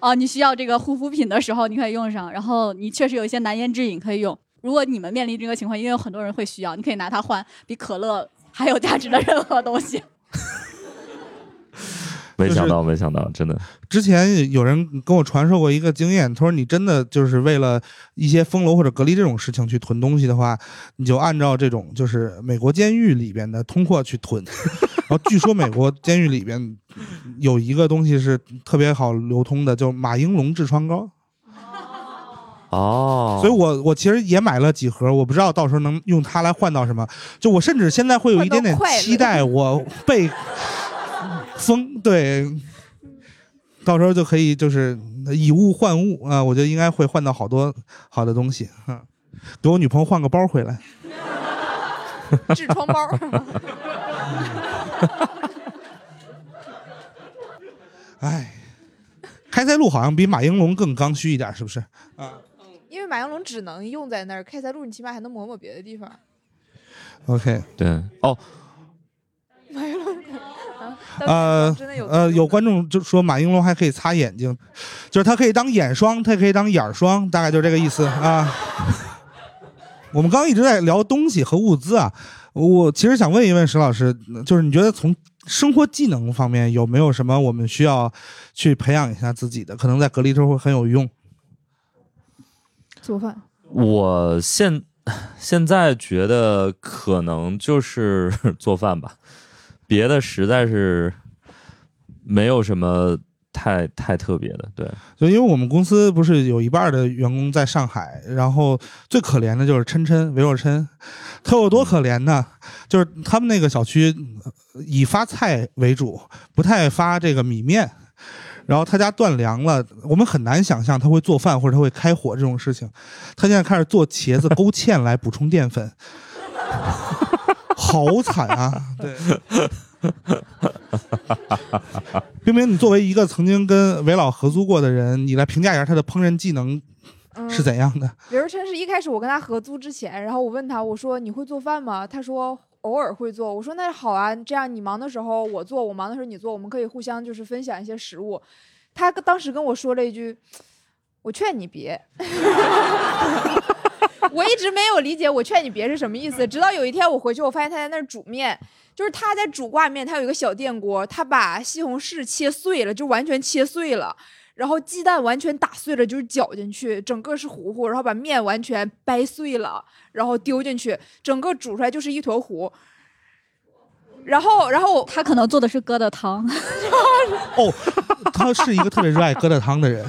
啊，你需要这个护肤品的时候，你可以用上；然后你确实有一些难言之隐可以用。如果你们面临这个情况，因为有很多人会需要，你可以拿它换比可乐还有价值的任何东西。没想到，没想到，真的。之前有人跟我传授过一个经验，他说你真的就是为了一些封楼或者隔离这种事情去囤东西的话，你就按照这种就是美国监狱里边的通货去囤。然后据说美国监狱里边有一个东西是特别好流通的，就马应龙痔疮膏。哦，所以我我其实也买了几盒，我不知道到时候能用它来换到什么。就我甚至现在会有一点点期待，我被封对，到时候就可以就是以物换物啊，我觉得应该会换到好多好的东西啊，给我女朋友换个包回来。痔疮包。哎，开塞露好像比马应龙更刚需一点，是不是？啊因为马应龙只能用在那儿，开塞露你起码还能抹抹别的地方。OK，对哦，马应龙，啊呃呃，有观众就说马应龙还可以擦眼睛，就是它可以当眼霜，它也可以当眼儿霜，大概就这个意思啊。我们刚刚一直在聊东西和物资啊，我其实想问一问石老师，就是你觉得从生活技能方面有没有什么我们需要去培养一下自己的，可能在隔离之后会很有用？做饭。我现 现在觉得可能就是 做饭吧，别的实在是没有什么太太特别的。对，就因为我们公司不是有一半的员工在上海，然后最可怜的就是琛琛韦若琛，他有多可怜呢？就是他们那个小区以发菜为主，不太发这个米面。然后他家断粮了，我们很难想象他会做饭或者他会开火这种事情。他现在开始做茄子勾芡来补充淀粉，好惨啊！对，冰冰，你作为一个曾经跟韦老合租过的人，你来评价一下他的烹饪技能嗯是怎样的？刘若琛是一开始我跟他合租之前，然后我问他，我说你会做饭吗？他说偶尔会做。我说那好啊，这样你忙的时候我做，我忙的时候你做，我们可以互相就是分享一些食物。他当时跟我说了一句：“我劝你别。” 我一直没有理解我劝你别是什么意思，直到有一天我回去，我发现他在那儿煮面，就是他在煮挂面，他有一个小电锅，他把西红柿切碎了，就完全切碎了。然后鸡蛋完全打碎了，就是搅进去，整个是糊糊，然后把面完全掰碎了，然后丢进去，整个煮出来就是一坨糊。然后，然后他可能做的是疙瘩汤，哦，他是一个特别热爱疙瘩汤的人。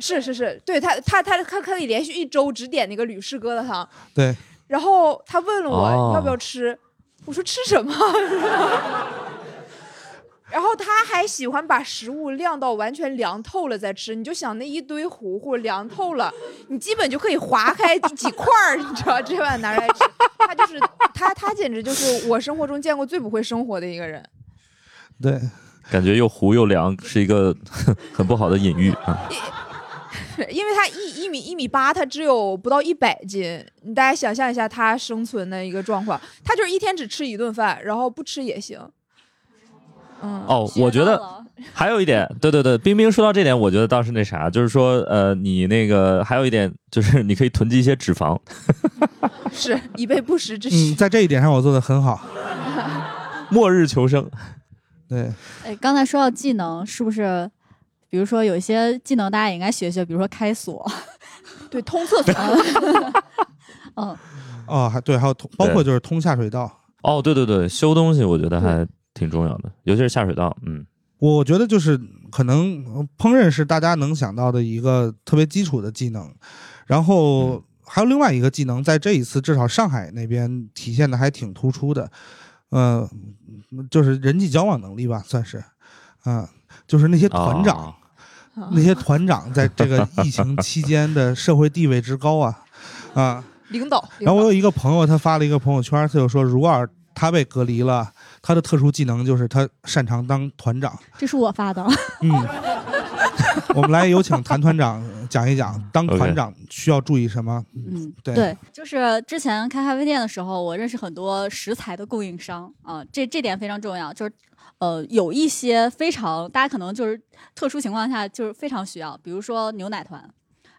是是是，对他他他他可以连续一周只点那个吕氏疙瘩汤。对，然后他问了我哦要不要吃，我说吃什么？然后他还喜欢把食物晾到完全凉透了再吃，你就想那一堆糊糊凉透了，你基本就可以划开几块儿，你知道，这碗拿出来吃。他就是他，他简直就是我生活中见过最不会生活的一个人。对，感觉又糊又凉，是一个 很不好的隐喻啊。因为他一一米一米八，他只有不到一百斤，你大家想象一下他生存的一个状况，他就是一天只吃一顿饭，然后不吃也行。嗯，哦，我觉得还有一点，对对对，冰冰说到这点，我觉得倒是那啥，就是说，呃，你那个还有一点，就是你可以囤积一些脂肪。是以备不时之嗯，需。在这一点上我做的很好。末日求生，对，哎，刚才说到技能，是不是？比如说有一些技能大家也应该学学，比如说开锁。对，通厕所。嗯，哦，还对，还有通，包括就是通下水道。哦，对对对，修东西我觉得还挺重要的，尤其是下水道。嗯，我觉得就是可能呃烹饪是大家能想到的一个特别基础的技能，然后还有另外一个技能，在这一次至少上海那边体现的还挺突出的，呃，就是人际交往能力吧，算是，啊、就是那些团长，哦 那些团长在这个 疫情期间的社会地位之高啊，啊，领导。然后我有一个朋友，他发了一个朋友圈，他就说，如果他被隔离了，他的特殊技能就是他擅长当团长。这是我发的。嗯，我们来有请谭团长讲一讲，当团长需要注意什么？嗯，对对，就是之前开咖啡店的时候，我认识很多食材的供应商啊，这这点非常重要。就是呃，有一些非常大家可能就是特殊情况下就是非常需要，比如说牛奶团，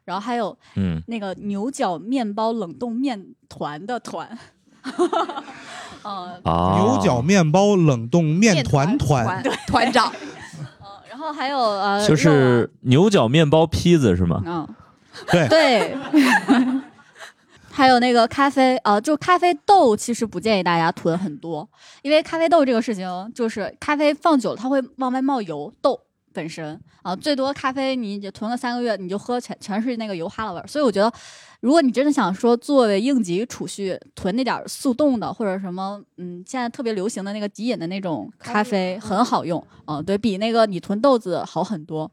然后还有嗯，那个牛角面包冷冻面团的团。呃，啊，牛角面包冷冻面团团，团团。长，然后还有呃，就是牛角面包坯子是吗？嗯，对。嗯，对。还有那个咖啡，呃，就咖啡豆，其实不建议大家囤很多，因为咖啡豆这个事情，就是咖啡放久了它会往外冒油，豆本身啊，最多咖啡你囤个三个月，你就喝全全是那个油哈喇味儿。所以我觉得，如果你真的想说作为应急储蓄，囤那点速冻的或者什么，嗯，现在特别流行的那个即饮的那种咖啡很好用，啊，对比那个你囤豆子好很多。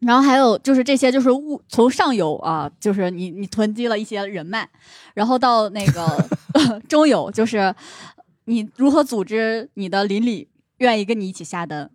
然后还有就是这些，就是物从上游啊，就是你你囤积了一些人脉，然后到那个 中游，就是你如何组织你的邻里愿意跟你一起下单，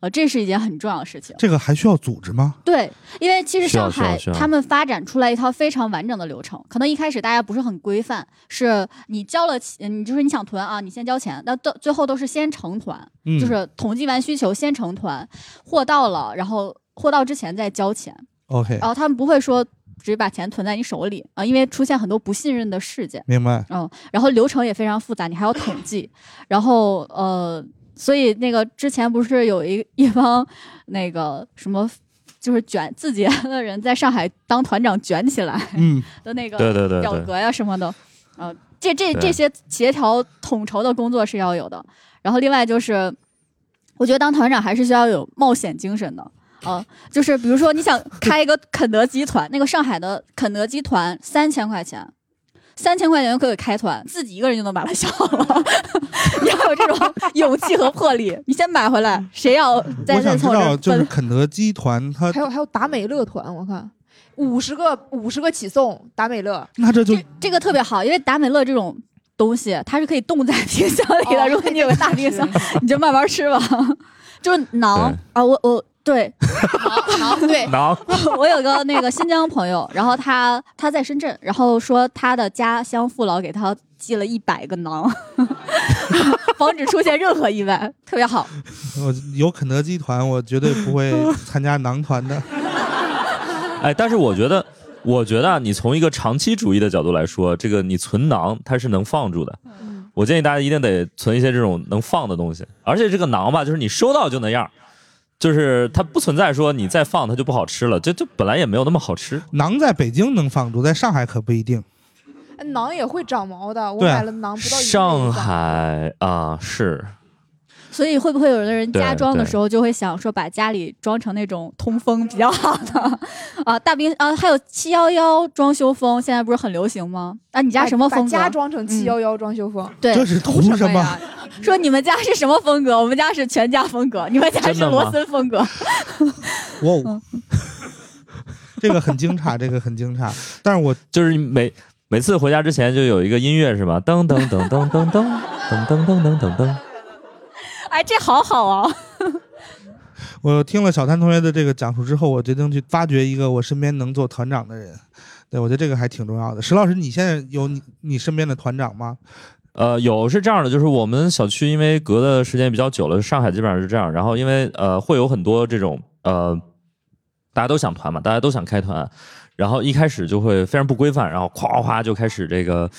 呃，这是一件很重要的事情。这个还需要组织吗？对，因为其实上海他们发展出来一套非常完整的流程，可能一开始大家不是很规范，是你交了钱，你就是你想囤啊，你先交钱，那到最后都是先成团，嗯，就是统计完需求先成团，货到了，然后货到之前再交钱，OK，然后他们不会说直接把钱存在你手里啊，因为出现很多不信任的事件，明白。嗯，然后流程也非常复杂，你还要统计，然后呃，所以那个之前不是有一 一帮那个什么。就是卷字节的人在上海当团长卷起来嗯，的那个对对对对，表格呀什么的，啊，这这这些协调统筹的工作是要有的。然后另外就是，我觉得当团长还是需要有冒险精神的。啊，就是比如说你想开一个 肯德基团，那个上海的肯德基团三千块钱，三千块钱就可以开团，自己一个人就能把它消了。你 要有这种勇气和魄力，你先买回来，谁要再我想知再凑道，就是？肯德基团，它还有还有达美乐团，我看五十个五十个起送达美乐，那这就这这个特别好，因为达美乐这种东西，它是可以冻在冰箱里的。哦如果你有个大冰箱，你就慢慢吃吧。就是馕啊，我我对好对，馕 我有个那个新疆朋友，然后他他在深圳，然后说他的家乡父老给他寄了一百个馕，防止出现任何意外，特别好。我有肯德基团，我绝对不会参加馕团的。哎，但是我觉得，我觉得啊，你从一个长期主义的角度来说，这个你存馕它是能放住的。我建议大家一定得存一些这种能放的东西，而且这个馕吧，就是你收到就那样，就是它不存在说你再放它就不好吃了，这这本来也没有那么好吃。馕在北京能放住，在上海可不一定。哎馕也会长毛的，我买了馕不到一个月上海啊，是所以会不会有的人家装的时候就会想说把家里装成那种通风比较好的啊大冰啊，还有七幺幺装修风，现在不是很流行吗？啊，你家什么风格？把家装成七幺幺装修风，对，这是图什么？呀？说你们家是什么风格？我们家是全家风格，你们家是罗森风格。哇哦，这个很惊诧，这个很惊诧。但是我就是每每次回家之前就有一个音乐是吧？噔噔噔噔噔噔噔噔噔噔噔噔。哎，这好好啊！我听了小谭同学的这个讲述之后，我决定去发掘一个我身边能做团长的人。对，我觉得这个还挺重要的。石老师，你现在有你你身边的团长吗？呃，有是这样的，就是我们小区因为隔的时间比较久了，上海基本上是这样。然后因为呃会有很多这种呃大家都想团嘛，大家都想开团，然后一开始就会非常不规范，然后夸夸夸就开始这个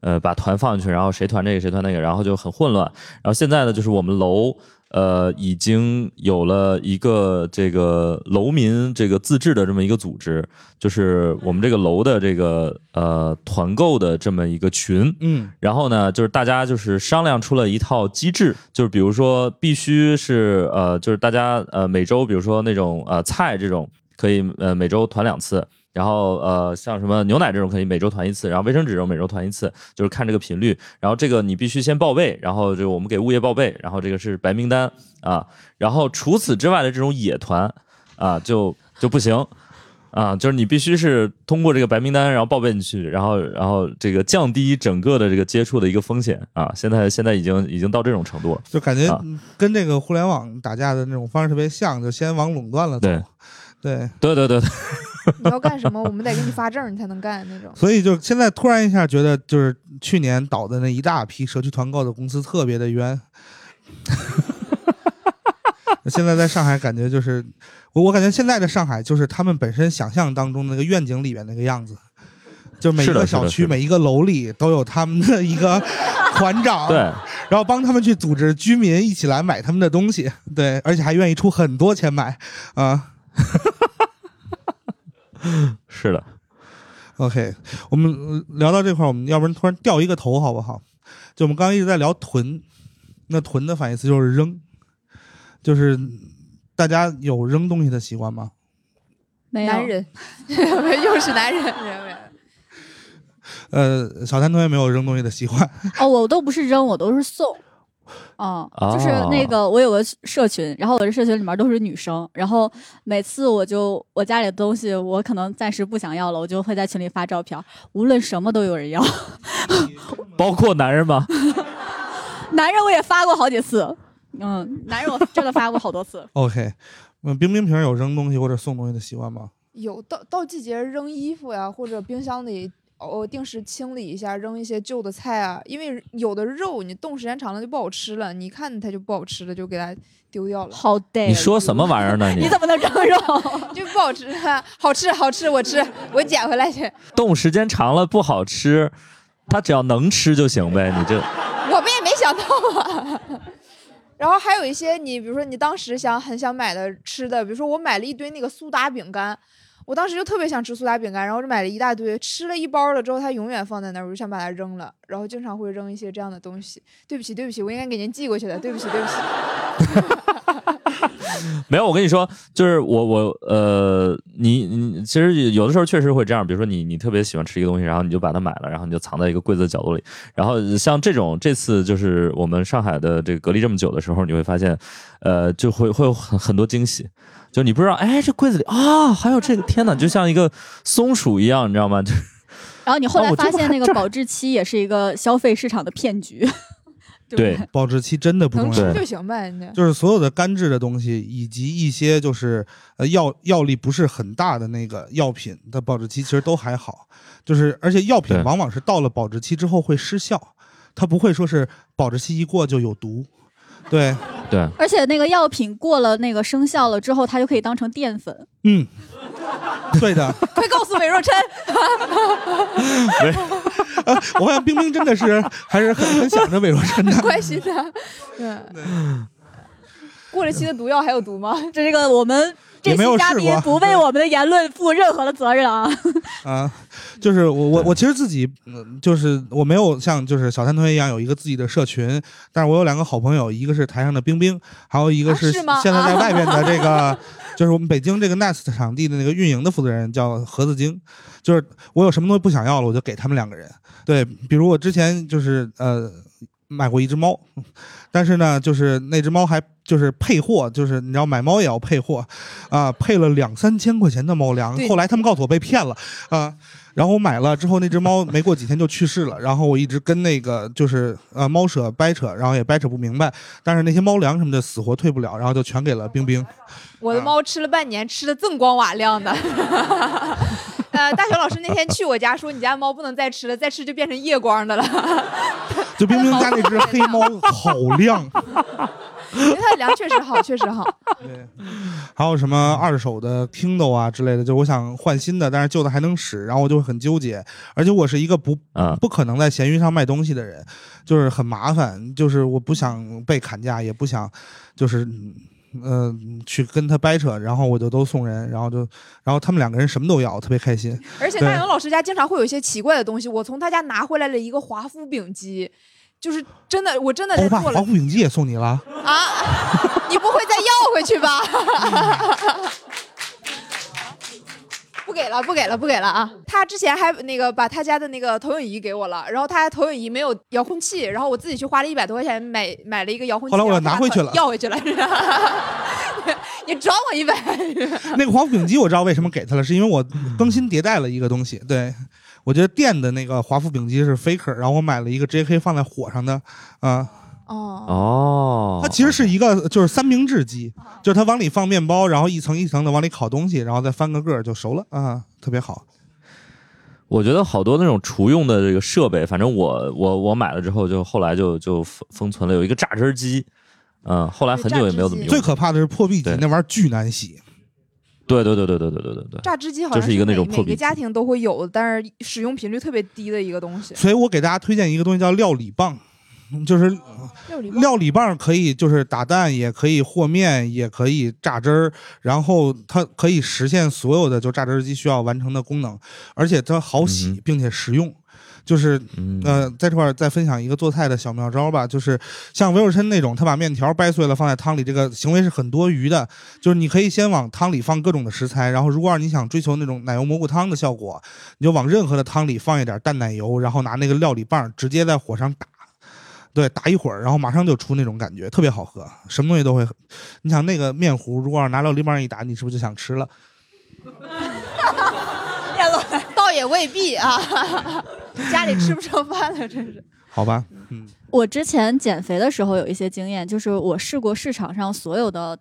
呃把团放进去，然后谁团这个谁团那个，然后就很混乱。然后现在呢，就是我们楼呃已经有了一个这个楼民这个自治的这么一个组织，就是我们这个楼的这个呃团购的这么一个群。嗯然后呢，就是大家就是商量出了一套机制，就是比如说必须是呃，就是大家呃每周，比如说那种呃菜这种可以呃每周团两次，然后呃像什么牛奶这种可以每周团一次，然后卫生纸这种每周团一次，就是看这个频率。然后这个你必须先报备，然后就我们给物业报备，然后这个是白名单啊。然后除此之外的这种野团啊，就就不行。啊，就是你必须是通过这个白名单，然后报备进去，然后然后这个降低整个的这个接触的一个风险啊。现在现在已经已经到这种程度了。就感觉啊跟这个互联网打架的那种方式特别像，就先往垄断了走。对对，对对对，你要干什么，我们得给你发证，你才能干那种。所以就现在突然一下觉得，就是去年倒的那一大批社区团购的公司特别的冤。现在在上海感觉就是，我我感觉现在的上海就是他们本身想象当中那个愿景里面那个样子，就每一个小区、每一个楼里都有他们的一个团长，对，然后帮他们去组织居民一起来买他们的东西，对，而且还愿意出很多钱买啊。是的，OK，我们呃聊到这块儿，我们要不然突然掉一个头好不好？就我们刚刚一直在聊囤，那囤的反义词就是扔，就是大家有扔东西的习惯吗？没有。男人，又是男人，没有没有。呃，小谭同学没有扔东西的习惯，哦，我都不是扔，我都是送。嗯，就是那个我有个社群，然后我的社群里面都是女生，然后每次我就我家里的东西，我可能暂时不想要了，我就会在群里发照片，无论什么都有人要。包括男人吗？男人我也发过好几次，嗯，男人我真的发过好多次。OK，嗯，冰冰瓶有扔东西或者送东西的习惯吗？有到到季节扔衣服呀，或者冰箱里哦定时清理一下，扔一些旧的菜啊，因为有的肉你冻时间长了就不好吃了，你一看它就不好吃了，就给它丢掉了，好歹你说什么玩意儿呢？你你怎么能扔肉？就不好吃，好吃好吃，我吃，我捡回来去。冻时间长了不好吃，它只要能吃就行呗。你这我们也没想到啊。然后还有一些你，比如说你当时想很想买的吃的，比如说我买了一堆那个苏打饼干，我当时就特别想吃苏打饼干，然后就买了一大堆，吃了一包了之后，它永远放在那儿，我就想把它扔了，然后经常会扔一些这样的东西。对不起，对不起，我应该给您寄过去的，对不起，对不起。没有，我跟你说，就是我我呃，你你其实有的时候确实会这样，比如说你你特别喜欢吃一个东西，然后你就把它买了，然后你就藏在一个柜子的角落里，然后像这种这次就是我们上海的这个隔离这么久的时候，你会发现，呃，就会会有很很多惊喜。就你不知道，哎，这柜子里啊，还有这个，天哪，就像一个松鼠一样，你知道吗？就然后你后来 发现那个保质期也是一个消费市场的骗局，对？保质期真的不能重要吃。就行呗，就是所有的干制的东西，以及一些就是呃药药力不是很大的那个药品的保质期，其实都还好。就是而且药品往往是到了保质期之后会失效，它不会说是保质期一过就有毒。对，对，而且那个药品过了那个生效了之后，它就可以当成淀粉。嗯，对的。快告诉韦若琛，呃，我发现冰冰真的是还是很很想着韦若琛的。关心他。对，过了期的毒药还有毒吗？这个我们这也没有期嘉宾 不为我们的言论负任何的责任啊。啊，就是我我我其实自己，嗯就是我没有像就是小三同学一样有一个自己的社群，但是我有两个好朋友，一个是台上的冰冰，还有一个是现在在 外边的这个，就是我们北京这个 Nest 场地的那个运营的负责人叫盒子精，就是我有什么东西不想要了，我就给他们两个人。对，比如我之前就是呃买过一只猫，但是呢，就是那只猫还就是配货，就是你知道买猫也要配货，啊，配了两三千块钱的猫粮，后来他们告诉我被骗了啊。然后我买了之后，那只猫没过几天就去世了。然后我一直跟那个就是呃猫舍掰扯，然后也掰扯不明白。但是那些猫粮什么的死活退不了，然后就全给了冰冰。我的猫吃了半年，吃的锃光瓦亮的。呃，大熊老师那天去我家说，你家猫不能再吃了，再吃就变成夜光的了。就冰冰家那只黑猫好亮。因为它的粮确实好，确实好。对，还有什么二手的 Kindle 啊之类的，就我想换新的，但是旧的还能使，然后我就会很纠结。而且我是一个不啊不可能在闲鱼上卖东西的人，就是很麻烦，就是我不想被砍价，也不想就是。呃，去跟他掰扯，然后我就都送人，然后就，然后他们两个人什么都要，特别开心。而且大勇老师家经常会有一些奇怪的东西，我从他家拿回来了一个华夫饼机，就是真的，我真的我把华夫饼机也送你了，啊！你不会再要回去吧？不给了，不给了，不给了啊！他之前还那个把他家的那个投影仪给我了，然后他家投影仪没有遥控器，然后我自己去花了一百多块钱买买了一个遥控器，后来我然后他拿回去了要回去了。你转我一百，那个华夫饼机我知道为什么给他了，是因为我更新迭代了一个东西。对，我觉得电的那个华夫饼机是 faker，然后我买了一个直接可以放在火上的，啊、哦，哦，它其实是一个就是三明治机，就是它往里放面包，然后一层一层的往里烤东西，然后再翻个个儿就熟了啊，特别好。我觉得好多那种厨用的这个设备，反正我我我买了之后，就后来就就封封存了。有一个榨汁机，嗯，后来很久也没有怎么用。最可怕的是破壁机，那玩意儿巨难洗。对对对对对对对对对，榨汁机好像就是一个那每每种破壁机个家庭都会有，但是使用频率特别低的一个东西。所以我给大家推荐一个东西叫料理棒，就是料理棒料理棒可以就是打蛋，也可以和面，也可以榨汁儿，然后它可以实现所有的就榨汁机需要完成的功能，而且它好洗嗯并且实用。就是嗯呃，在这块儿再分享一个做菜的小妙招吧，就是像韦尔琛那种，他把面条掰碎了放在汤里，这个行为是很多余的。就是你可以先往汤里放各种的食材，然后如果要你想追求那种奶油蘑菇汤的效果，你就往任何的汤里放一点淡奶油，然后拿那个料理棒直接在火上打，对，打一会儿，然后马上就出那种感觉，特别好喝，什么东西都会。你想那个面糊，如果要是拿到立棒一打，你是不是就想吃了？倒也未必啊，家里吃不上饭了，真是。好吧，嗯，我之前减肥的时候有一些经验，就是我试过市场上所有的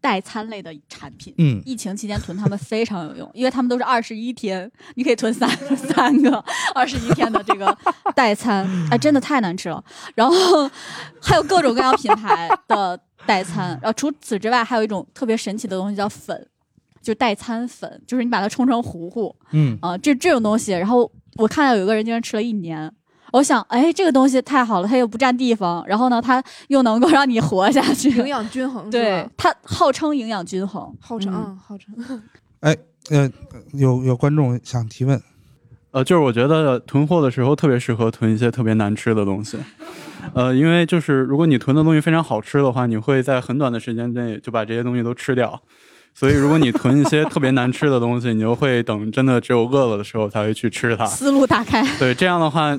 代餐类的产品。嗯疫情期间囤它们非常有用，因为它们都是二十一天，你可以囤三 三个二十一天的这个代餐，哎，真的太难吃了。然后还有各种各样品牌的代餐，然后除此之外，还有一种特别神奇的东西叫粉，就是代餐粉，就是你把它冲成糊糊，嗯啊、这这种东西，然后我看到有一个人竟然吃了一年。我想，哎，这个东西太好了，它又不占地方，然后呢，它又能够让你活下去，营养均衡，对，它号称营养均衡，号称嗯嗯，号称。哎，呃，有有观众想提问，呃，就是我觉得囤货的时候特别适合囤一些特别难吃的东西，呃，因为就是如果你囤的东西非常好吃的话，你会在很短的时间内就把这些东西都吃掉。所以，如果你囤一些特别难吃的东西，你就会等真的只有饿了的时候才会去吃它。思路打开。对，这样的话，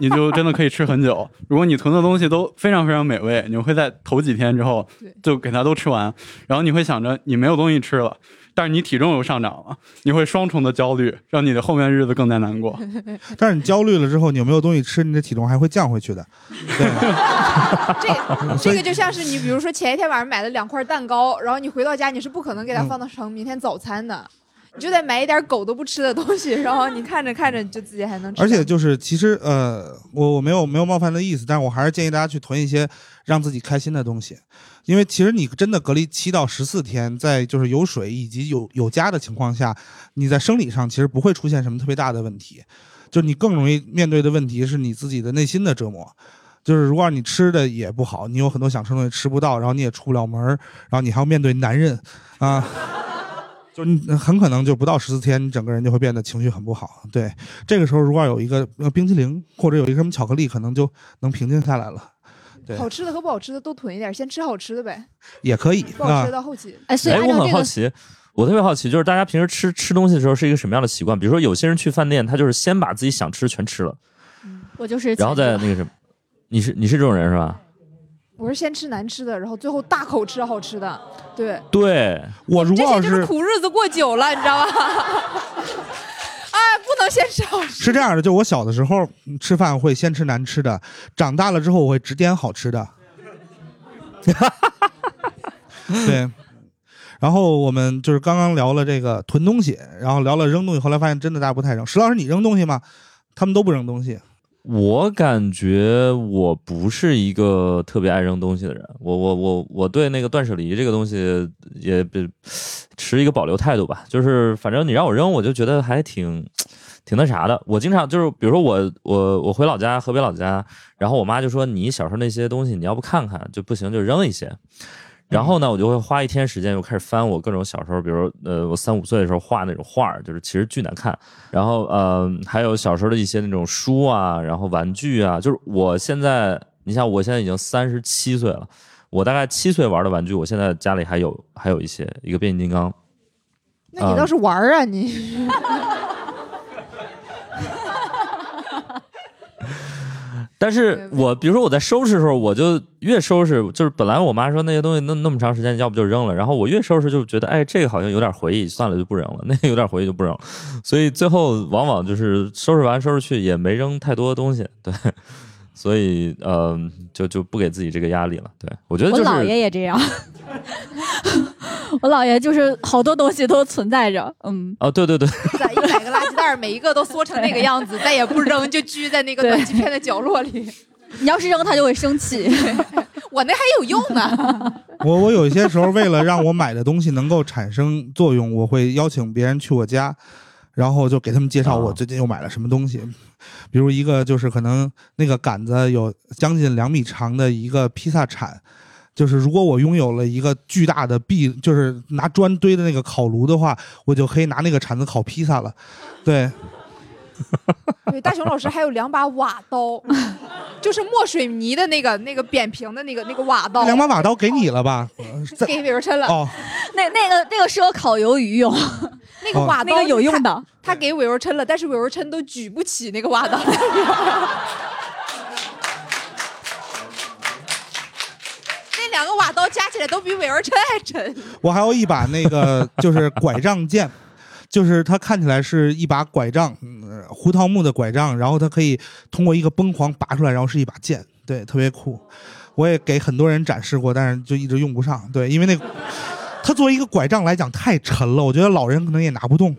你就真的可以吃很久。如果你囤的东西都非常非常美味，你会在头几天之后就给它都吃完，然后你会想着你没有东西吃了，但是你体重又上涨了，你会双重的焦虑，让你的后面日子更加难过。但是你焦虑了之后，你有没有东西吃，你的体重还会降回去的。对，这 这个就像是你，比如说前一天晚上买了两块蛋糕，然后你回到家你是不可能给它放到成明天早餐的，你就得买一点狗都不吃的东西，然后你看着看着，你就自己还能吃。而且就是其实呃，我我没有没有冒犯的意思，但是我还是建议大家去囤一些让自己开心的东西，因为其实你真的隔离七到十四天，在就是有水以及有有家的情况下，你在生理上其实不会出现什么特别大的问题，就你更容易面对的问题是你自己的内心的折磨。就是如果你吃的也不好，你有很多想吃的东西吃不到，然后你也出不了门儿然后你还要面对男人啊，就你很可能就不到十四天，你整个人就会变得情绪很不好。对，这个时候如果有一个呃冰淇淋或者有一个什么巧克力，可能就能平静下来了。对，好吃的和不好吃的都囤一点，先吃好吃的呗，也可以啊不好吃的。到后期。哎，所以这个，很好奇，我特别好奇，就是大家平时吃吃东西的时候是一个什么样的习惯？比如说有些人去饭店，他就是先把自己想吃的全吃了，我就是然后再那个什么，你是你是这种人是吧？我是先吃难吃的，然后最后大口吃好吃的。对，对，我如这果要是些就是苦日子过久了，你知道吧？哎，不能先吃好吃。是这样的，就我小的时候嗯吃饭会先吃难吃的，长大了之后我会只点好吃的。对，然后我们就是刚刚聊了这个囤东西，然后聊了扔东西，后来发现真的大家不太扔。石老师，你扔东西吗？他们都不扔东西。我感觉我不是一个特别爱扔东西的人，我我我我对那个断舍离这个东西也比持一个保留态度吧，就是反正你让我扔，我就觉得还挺挺那啥的。我经常就是比如说我我我回老家河北老家，然后我妈就说你小时候那些东西你要不看看就不行就扔一些。然后呢，我就会花一天时间，又开始翻我各种小时候，比如呃，我三五岁的时候画那种画，就是其实巨难看。然后呃，还有小时候的一些那种书啊，然后玩具啊，就是我现在，你像我现在已经三十七岁了，我大概七岁玩的玩具，我现在家里还有还有一些，一个变形金刚，那你倒是玩儿啊你。但是我比如说我在收拾的时候，我就越收拾，就是本来我妈说那些东西那那么长时间，要不就扔了，然后我越收拾就觉得，哎，这个好像有点回忆，算了就不扔了，那个有点回忆就不扔，所以最后往往就是收拾完收拾去也没扔太多东西，对，所以呃就就不给自己这个压力了，对我觉得就是我姥爷也这样，我姥爷就是好多东西都存在着，嗯，哦对对对，咱一百个垃圾袋儿，每一个都缩成那个样子，再也不扔，就居在那个对暖气片的角落里。你要是扔他就会生气，我那还有用 呢。我我有些时候为了让我买的东西能够产生作用，我会邀请别人去我家，然后就给他们介绍我最近又买了什么东西。比如一个就是可能那个杆子有将近两米长的一个披萨铲，就是如果我拥有了一个巨大的壁，就是拿砖堆的那个烤炉的话，我就可以拿那个铲子烤披萨了。对，对，大熊老师还有两把瓦刀，就是磨水泥的那个那个扁平的那个那个瓦刀。两把瓦刀给你了吧？在给韦若琛了。哦，那那个那个适合烤鱿鱼用，那个瓦刀那个有用的。他给韦若琛了，但是韦若琛都举不起那个瓦刀。那两个瓦刀加起来都比韦若琛还沉。我还有一把那个就是拐杖剑，就是它看起来是一把拐杖，胡桃木的拐杖，然后它可以通过一个崩簧拔出来，然后是一把剑，对，特别酷。我也给很多人展示过，但是就一直用不上，对，因为那个它作为一个拐杖来讲太沉了，我觉得老人可能也拿不动。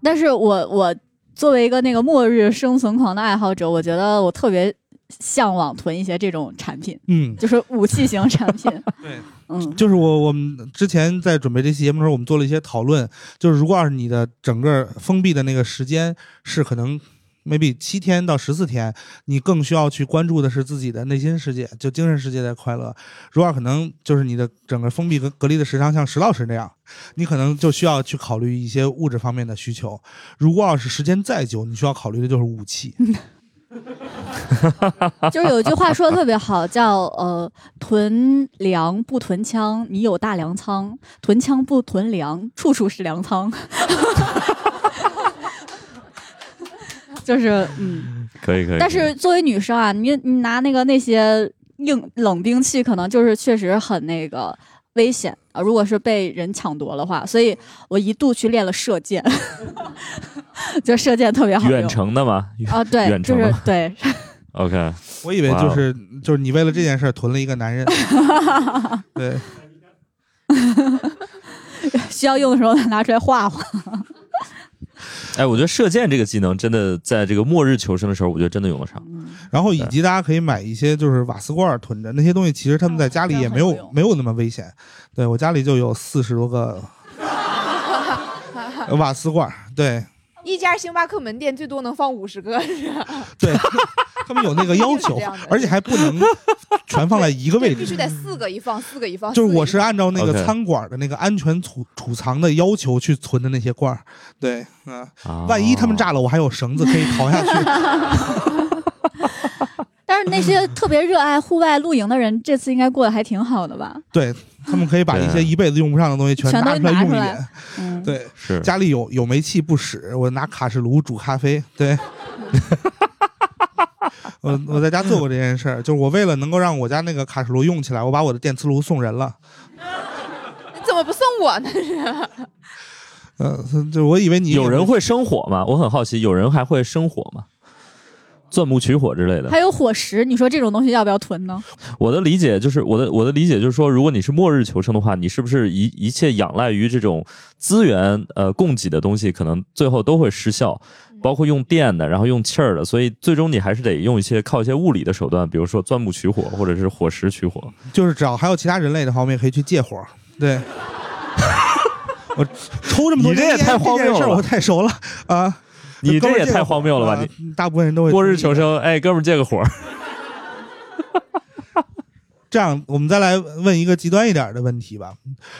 但是我我作为一个那个末日生存狂的爱好者，我觉得我特别向往囤一些这种产品，嗯，就是武器型产品。对，嗯，就是我我们之前在准备这期节目的时候，我们做了一些讨论，就是如果要是你的整个封闭的那个时间是可能 maybe 七天到十四天，你更需要去关注的是自己的内心世界，就精神世界的快乐。如果可能就是你的整个封闭和隔离的时长像石老师那样，你可能就需要去考虑一些物质方面的需求。如果要是时间再久，你需要考虑的就是武器。就是有一句话说的特别好，叫呃“囤粮不囤枪，你有大粮仓；囤枪不囤粮，处处是粮仓。” 就是嗯，可以可以。但是作为女生啊，你你拿那个那些硬冷兵器，可能就是确实很那个危险啊。如果是被人抢夺的话，所以我一度去练了射箭，就射箭特别好用。远程的吗？啊，对，就远程的是对。OK，我以为就是就是你为了这件事儿囤了一个男人，对。需要用的时候拿出来画画。哎，我觉得射箭这个技能真的在这个末日求生的时候，我觉得真的用得上。然后以及大家可以买一些就是瓦斯罐囤着，那些东西其实他们在家里也没有、没有那么危险。对我家里就有四十多个 瓦斯罐，对一家星巴克门店最多能放五十个，对，他们有那个要求 而且还不能全放在一个位置必。须得四个一放，四个一放。就是我是按照那个餐馆的那个安全储储藏的要求去存的那些罐儿，对，万一他们炸了，我还有绳子可以逃下去。但是那些特别热爱户外露营的人，这次应该过得还挺好的吧？对他们可以把一些一辈子用不上的东西全拿出来用一拿出来遍。嗯，对，是家里有有煤气不使，我拿卡式炉煮咖啡。对，我我在家做过这件事儿，就是我为了能够让我家那个卡式炉用起来，我把我的电磁炉送人了。你怎么不送我呢？是 呃，就我以为你有人会生火吗？我很好奇，有人还会生火吗？钻木取火之类的。还有火石，你说这种东西要不要囤呢？我的理解就是，我的我的理解就是说，如果你是末日求生的话，你是不是一一切仰赖于这种资源呃供给的东西，可能最后都会失效，包括用电的，然后用气儿的，所以最终你还是得用一些靠一些物理的手段，比如说钻木取火，或者是火石取火。就是只要还有其他人类的话，我们也可以去借火。对，我抽这么多你这也太荒谬了我太熟了啊！你这也太荒谬了吧！啊你大部分人都会末日求生，哎，哥们儿借个火。这样，我们再来问一个极端一点的问题吧，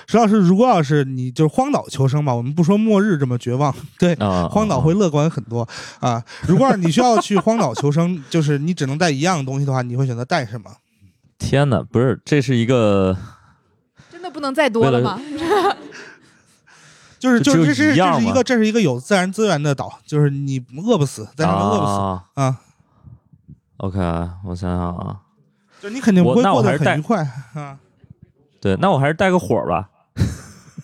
石老师，如果要是你就是荒岛求生吧，我们不说末日这么绝望，对，啊，荒岛会乐观很多啊。如果你需要去荒岛求生，就是你只能带一样东西的话，你会选择带什么？天哪，不是，这是一个真的不能再多了吗？就是就就是这是这是一个这是一个有自然资源的岛，就是你饿不死，在上面饿不死啊啊，OK，我想想啊，就你肯定不会过得很愉快啊。对，那我还是带个火吧。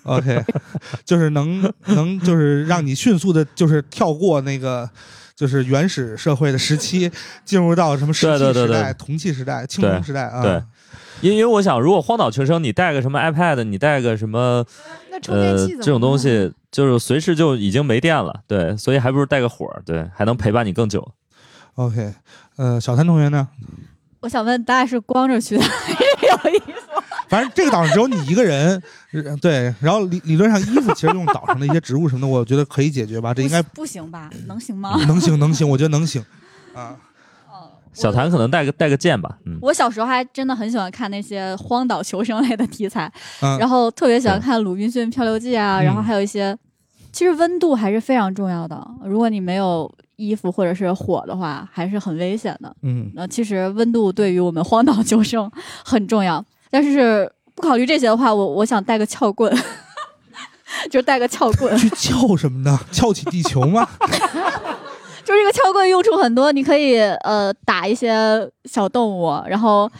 OK，就是能能就是让你迅速的，就是跳过那个就是原始社会的时期，进入到什么石器对对对时代、对铜器时代、青铜时代啊。对因因为我想，如果荒岛求生，你带个什么 iPad，你带个什么那充电呃这种东西，就是随时就已经没电了，对，所以还不如带个火，对，还能陪伴你更久。OK，呃，小谭同学呢？我想问，大家是光着去的，还是有衣服？反正这个岛上只有你一个人，呃对。然后理理论上衣服其实用岛上的一些植物什么的，我觉得可以解决吧。这应该不行吧？能行吗？能行能行，我觉得能行啊。小谭可能带个带个剑吧，嗯，我小时候还真的很喜欢看那些荒岛求生类的题材，嗯然后特别喜欢看《鲁滨逊漂流记》啊，嗯然后还有一些，其实温度还是非常重要的。如果你没有衣服或者是火的话，还是很危险的。嗯那其实温度对于我们荒岛求生 很重要，但是不考虑这些的话，我我想带个撬棍，就带个撬棍，去撬什么呢？撬起地球吗？就是这个撬棍用处很多，你可以呃打一些小动物，然后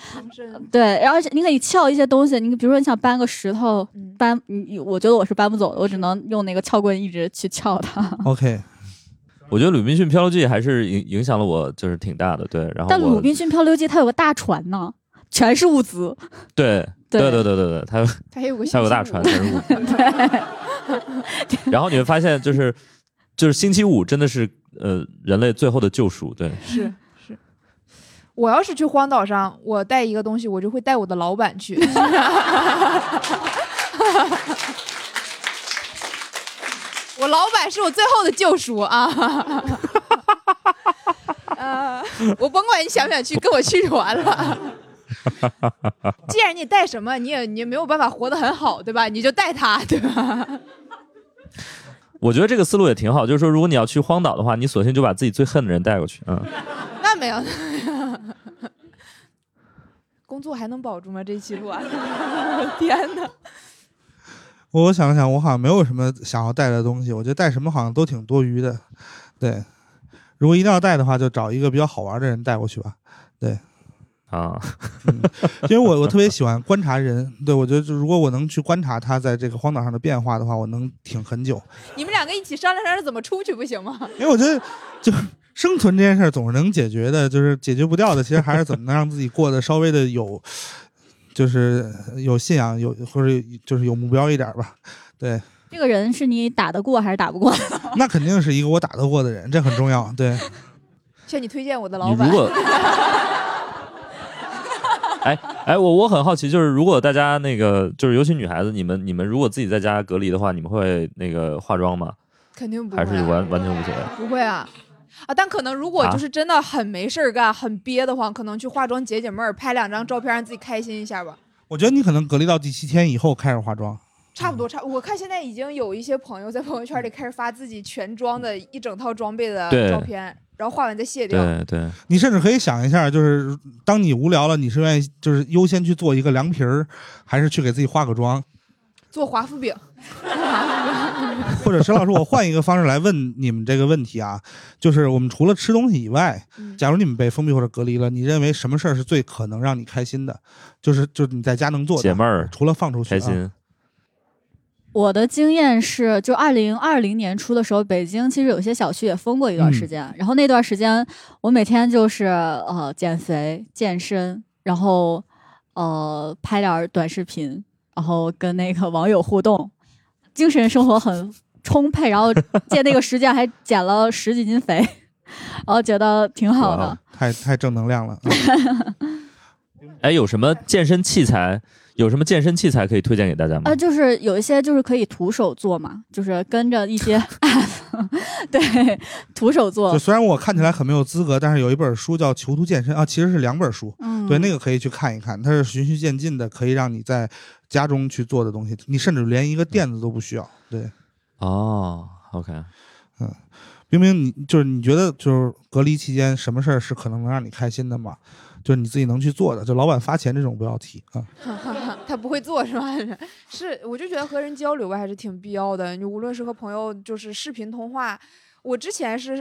对，然后你可以撬一些东西，你比如说你想搬个石头，嗯搬你我觉得我是搬不走的，我只能用那个撬棍一直去撬它。OK，我觉得《鲁滨逊漂流记》还是影影响了我，就是挺大的，对。然后但《鲁滨逊漂流记》它有个大船呢，全是物资。对对对对对对对，它它有个它有个大船，全是物资。对然后你会发现，就是就是星期五真的是呃人类最后的救赎，对。是是。我要是去荒岛上，我带一个东西，我就会带我的老板去。我老板是我最后的救赎啊！呃，我甭管你想不想去，跟我去就完了。既然你带什么，你也你也没有办法活得很好，对吧？你就带他，对吧？我觉得这个思路也挺好，就是说，如果你要去荒岛的话，你索性就把自己最恨的人带过去，嗯。那没有，工作还能保住吗？这一期录完，天哪！我想想，我好像没有什么想要带的东西，我觉得带什么好像都挺多余的。对，如果一定要带的话，就找一个比较好玩的人带过去吧。对，啊，因为我我特别喜欢观察人，对我觉得就如果我能去观察他在这个荒岛上的变化的话，我能挺很久。你们两个一起商量商量怎么出去不行吗？因为我觉得就生存这件事儿总是能解决的，就是解决不掉的，其实还是怎么能让自己过得稍微的有，就是有信仰，有或者就是有目标一点吧。对，这个人是你打得过还是打不过？那肯定是一个我打得过的人，这很重要。对，向你推荐我的老板。你如果，哎哎，我我很好奇，就是如果大家那个，就是尤其女孩子，你们你们如果自己在家隔离的话，你们会那个化妆吗？肯定不会啊、还是完完全无所谓？不会啊。啊，但可能如果啊就是真的很没事儿干、很憋得慌，可能去化妆解解闷儿，拍两张照片让自己开心一下吧。我觉得你可能隔离到第七天以后开始化妆。差不多，差。我看现在已经有一些朋友在朋友圈里开始发自己全妆的一整套装备的照片，然后画完再卸掉。对对，你甚至可以想一下，就是当你无聊了，你是愿意就是优先去做一个凉皮儿，还是去给自己化个妆？做华夫饼，或者石老师，我换一个方式来问你们这个问题啊，就是我们除了吃东西以外，嗯假如你们被封闭或者隔离了，你认为什么事儿是最可能让你开心的？就是就是你在家能做的解闷儿，除了放出去、啊，开心。我的经验是，就二零二零年初的时候，北京其实有些小区也封过一段时间。然后那段时间，我每天就是呃减肥、健身，然后呃拍点儿短视频，然后跟那个网友互动，精神生活很充沛。然后借那个时间还减了十几斤肥，然后觉得挺好的。太太正能量了。哎，有什么健身器材？有什么健身器材可以推荐给大家吗呃，？就是有一些就是可以徒手做嘛，就是跟着一些 app，对，徒手做就。虽然我看起来很没有资格，但是有一本书叫《囚徒健身》啊，其实是两本书。嗯，对，那个可以去看一看，它是循序渐进的，可以让你在家中去做的东西，你甚至连一个垫子都不需要。对，哦，OK，嗯冰冰，你就是你觉得就是隔离期间什么事儿是可能能让你开心的吗？就你自己能去做的，就老板发钱这种不要提啊。他不会做是吧？是，我就觉得和人交流吧还是挺必要的。你无论是和朋友，就是视频通话。我之前是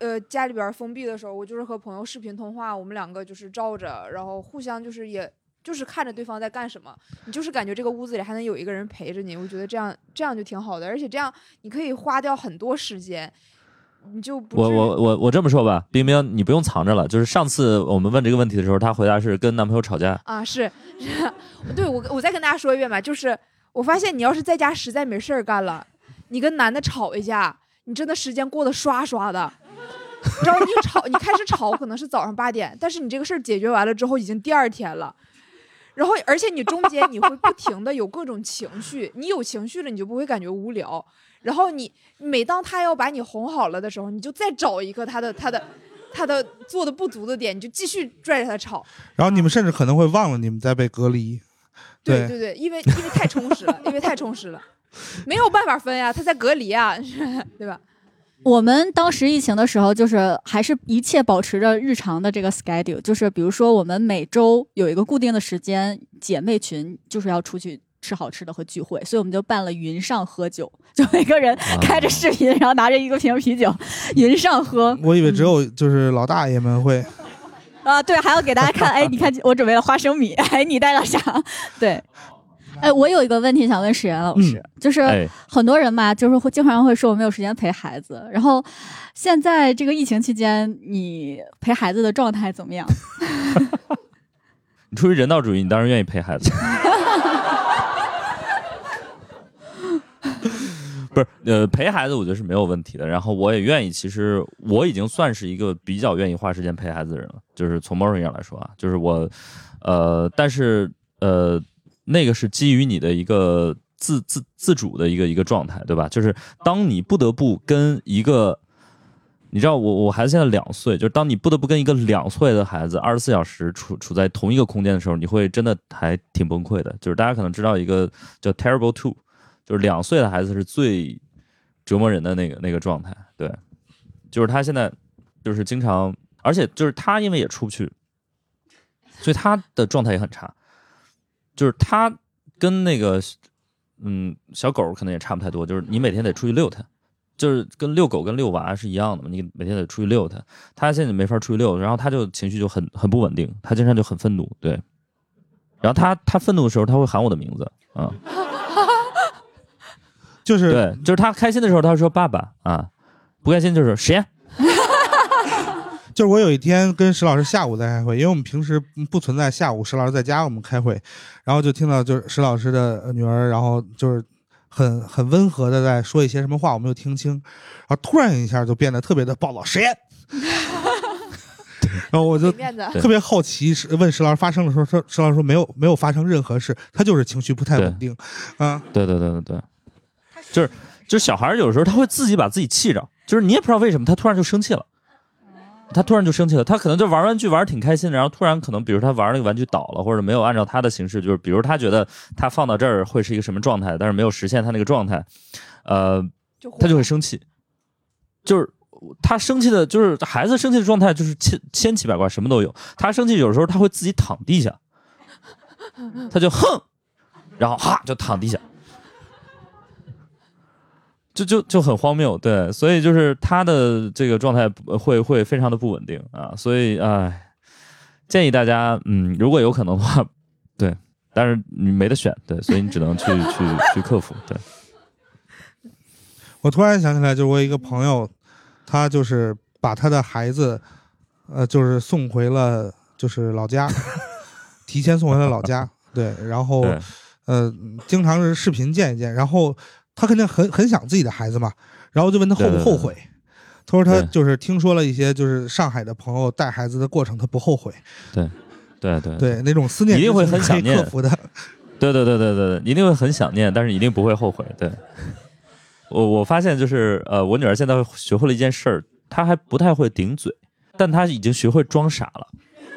呃呃家里边封闭的时候，我就是和朋友视频通话，我们两个就是照着，然后互相就是也就是看着对方在干什么，你就是感觉这个屋子里还能有一个人陪着你，我觉得这样这样就挺好的，而且这样你可以花掉很多时间，你就不我我我我这么说吧，冰冰，你不用藏着了。就是上次我们问这个问题的时候，她回答是跟男朋友吵架。啊，是，是 对我我再跟大家说一遍吧，就是我发现你要是在家实在没事儿干了，你跟男的吵一架，你真的时间过得刷刷的。然后你吵，你开始吵可能是早上八点，但是你这个事儿解决完了之后已经第二天了。然后，而且你中间你会不停的有各种情绪，你有情绪了，你就不会感觉无聊。然后你每当他要把你哄好了的时候，你就再找一个他的他的他的做的不足的点，你就继续拽着他吵。然后你们甚至可能会忘了你们在被隔离。对对对，因为因为太充实了，因为太充实了，没有办法分呀，他在隔离啊，对吧？我们当时疫情的时候，就是还是一切保持着日常的这个 schedule，就是比如说我们每周有一个固定的时间，姐妹群就是要出去吃好吃的和聚会，所以我们就办了云上喝酒，就每个人开着视频，然后拿着一个瓶啤酒，云上喝我以为只有就是老大爷们会。啊，对，还要给大家看，哎，你看我准备了花生米，哎，你带了啥？对。哎，我有一个问题想问史岩老师，就是哎很多人嘛，就是会经常会说我没有时间陪孩子，然后现在这个疫情期间，你陪孩子的状态怎么样？你出于人道主义，你当然愿意陪孩子。不是，呃，陪孩子我觉得是没有问题的。然后我也愿意，其实我已经算是一个比较愿意花时间陪孩子的人了。就是从某种意义上来说啊，就是我，呃，但是呃，那个是基于你的一个自自自主的一个一个状态，对吧？就是当你不得不跟一个你知道我我孩子现在两岁，就是当你不得不跟一个两岁的孩子二十四小时处处在同一个空间的时候，你会真的还挺崩溃的。就是大家可能知道一个叫 Terrible Two，就是两岁的孩子是最折磨人的那个那个状态。对，就是他现在就是经常，而且就是他因为也出不去，所以他的状态也很差。就是他跟那个嗯小狗可能也差不太多，就是你每天得出去遛它。就是跟遛狗跟遛娃是一样的嘛，你每天得出去遛它，它现在没法出去遛，然后它就情绪就很很不稳定，它经常就很愤怒，对，然后它它愤怒的时候，它会喊我的名字，啊、就是对，就是他开心的时候，他会说爸爸啊，不开心就是实验，就是我有一天跟石老师下午在开会，因为我们平时不存在下午石老师在家我们开会，然后就听到就是石老师的女儿，然后就是很很温和的在说一些什么话，我没有听清，然后突然一下就变得特别的暴躁，实验。然后我就特别好奇，问石老师发生了时候，说石老师说没有没有发生任何事，他就是情绪不太稳定啊。对对对对对，就是就是小孩有时候他会自己把自己气着，就是你也不知道为什么他突然就生气了，他突然就生气了，他可能就玩玩具玩的挺开心的，然后突然可能比如他玩那个玩具倒了，或者没有按照他的形式，就是比如他觉得他放到这儿会是一个什么状态，但是没有实现他那个状态，呃，他就会生气，就是。他生气的，就是孩子生气的状态，就是千千奇百怪，什么都有。他生气有时候他会自己躺地下，他就哼，然后哈就躺地下，就就就很荒谬，对，所以就是他的这个状态会会非常的不稳定啊，所以哎，建议大家，嗯，如果有可能的话，对，但是你没得选，对，所以你只能去去去克服，对。我突然想起来，就是我有一个朋友，他就是把他的孩子，呃，就是送回了就是老家，提前送回了老家，对，然后对呃，经常是视频见一见，然后他肯定很很想自己的孩子嘛，然后就问他后不对对后悔，他说他就是听说了一些就是上海的朋友带孩子的过程，他不后悔，对，对对对，那种思念一定会很想念。克服的，对对对对对，一定会很想念，但是一定不会后悔。对，我我发现就是呃，我女儿现在学会了一件事儿，她还不太会顶嘴，但她已经学会装傻了。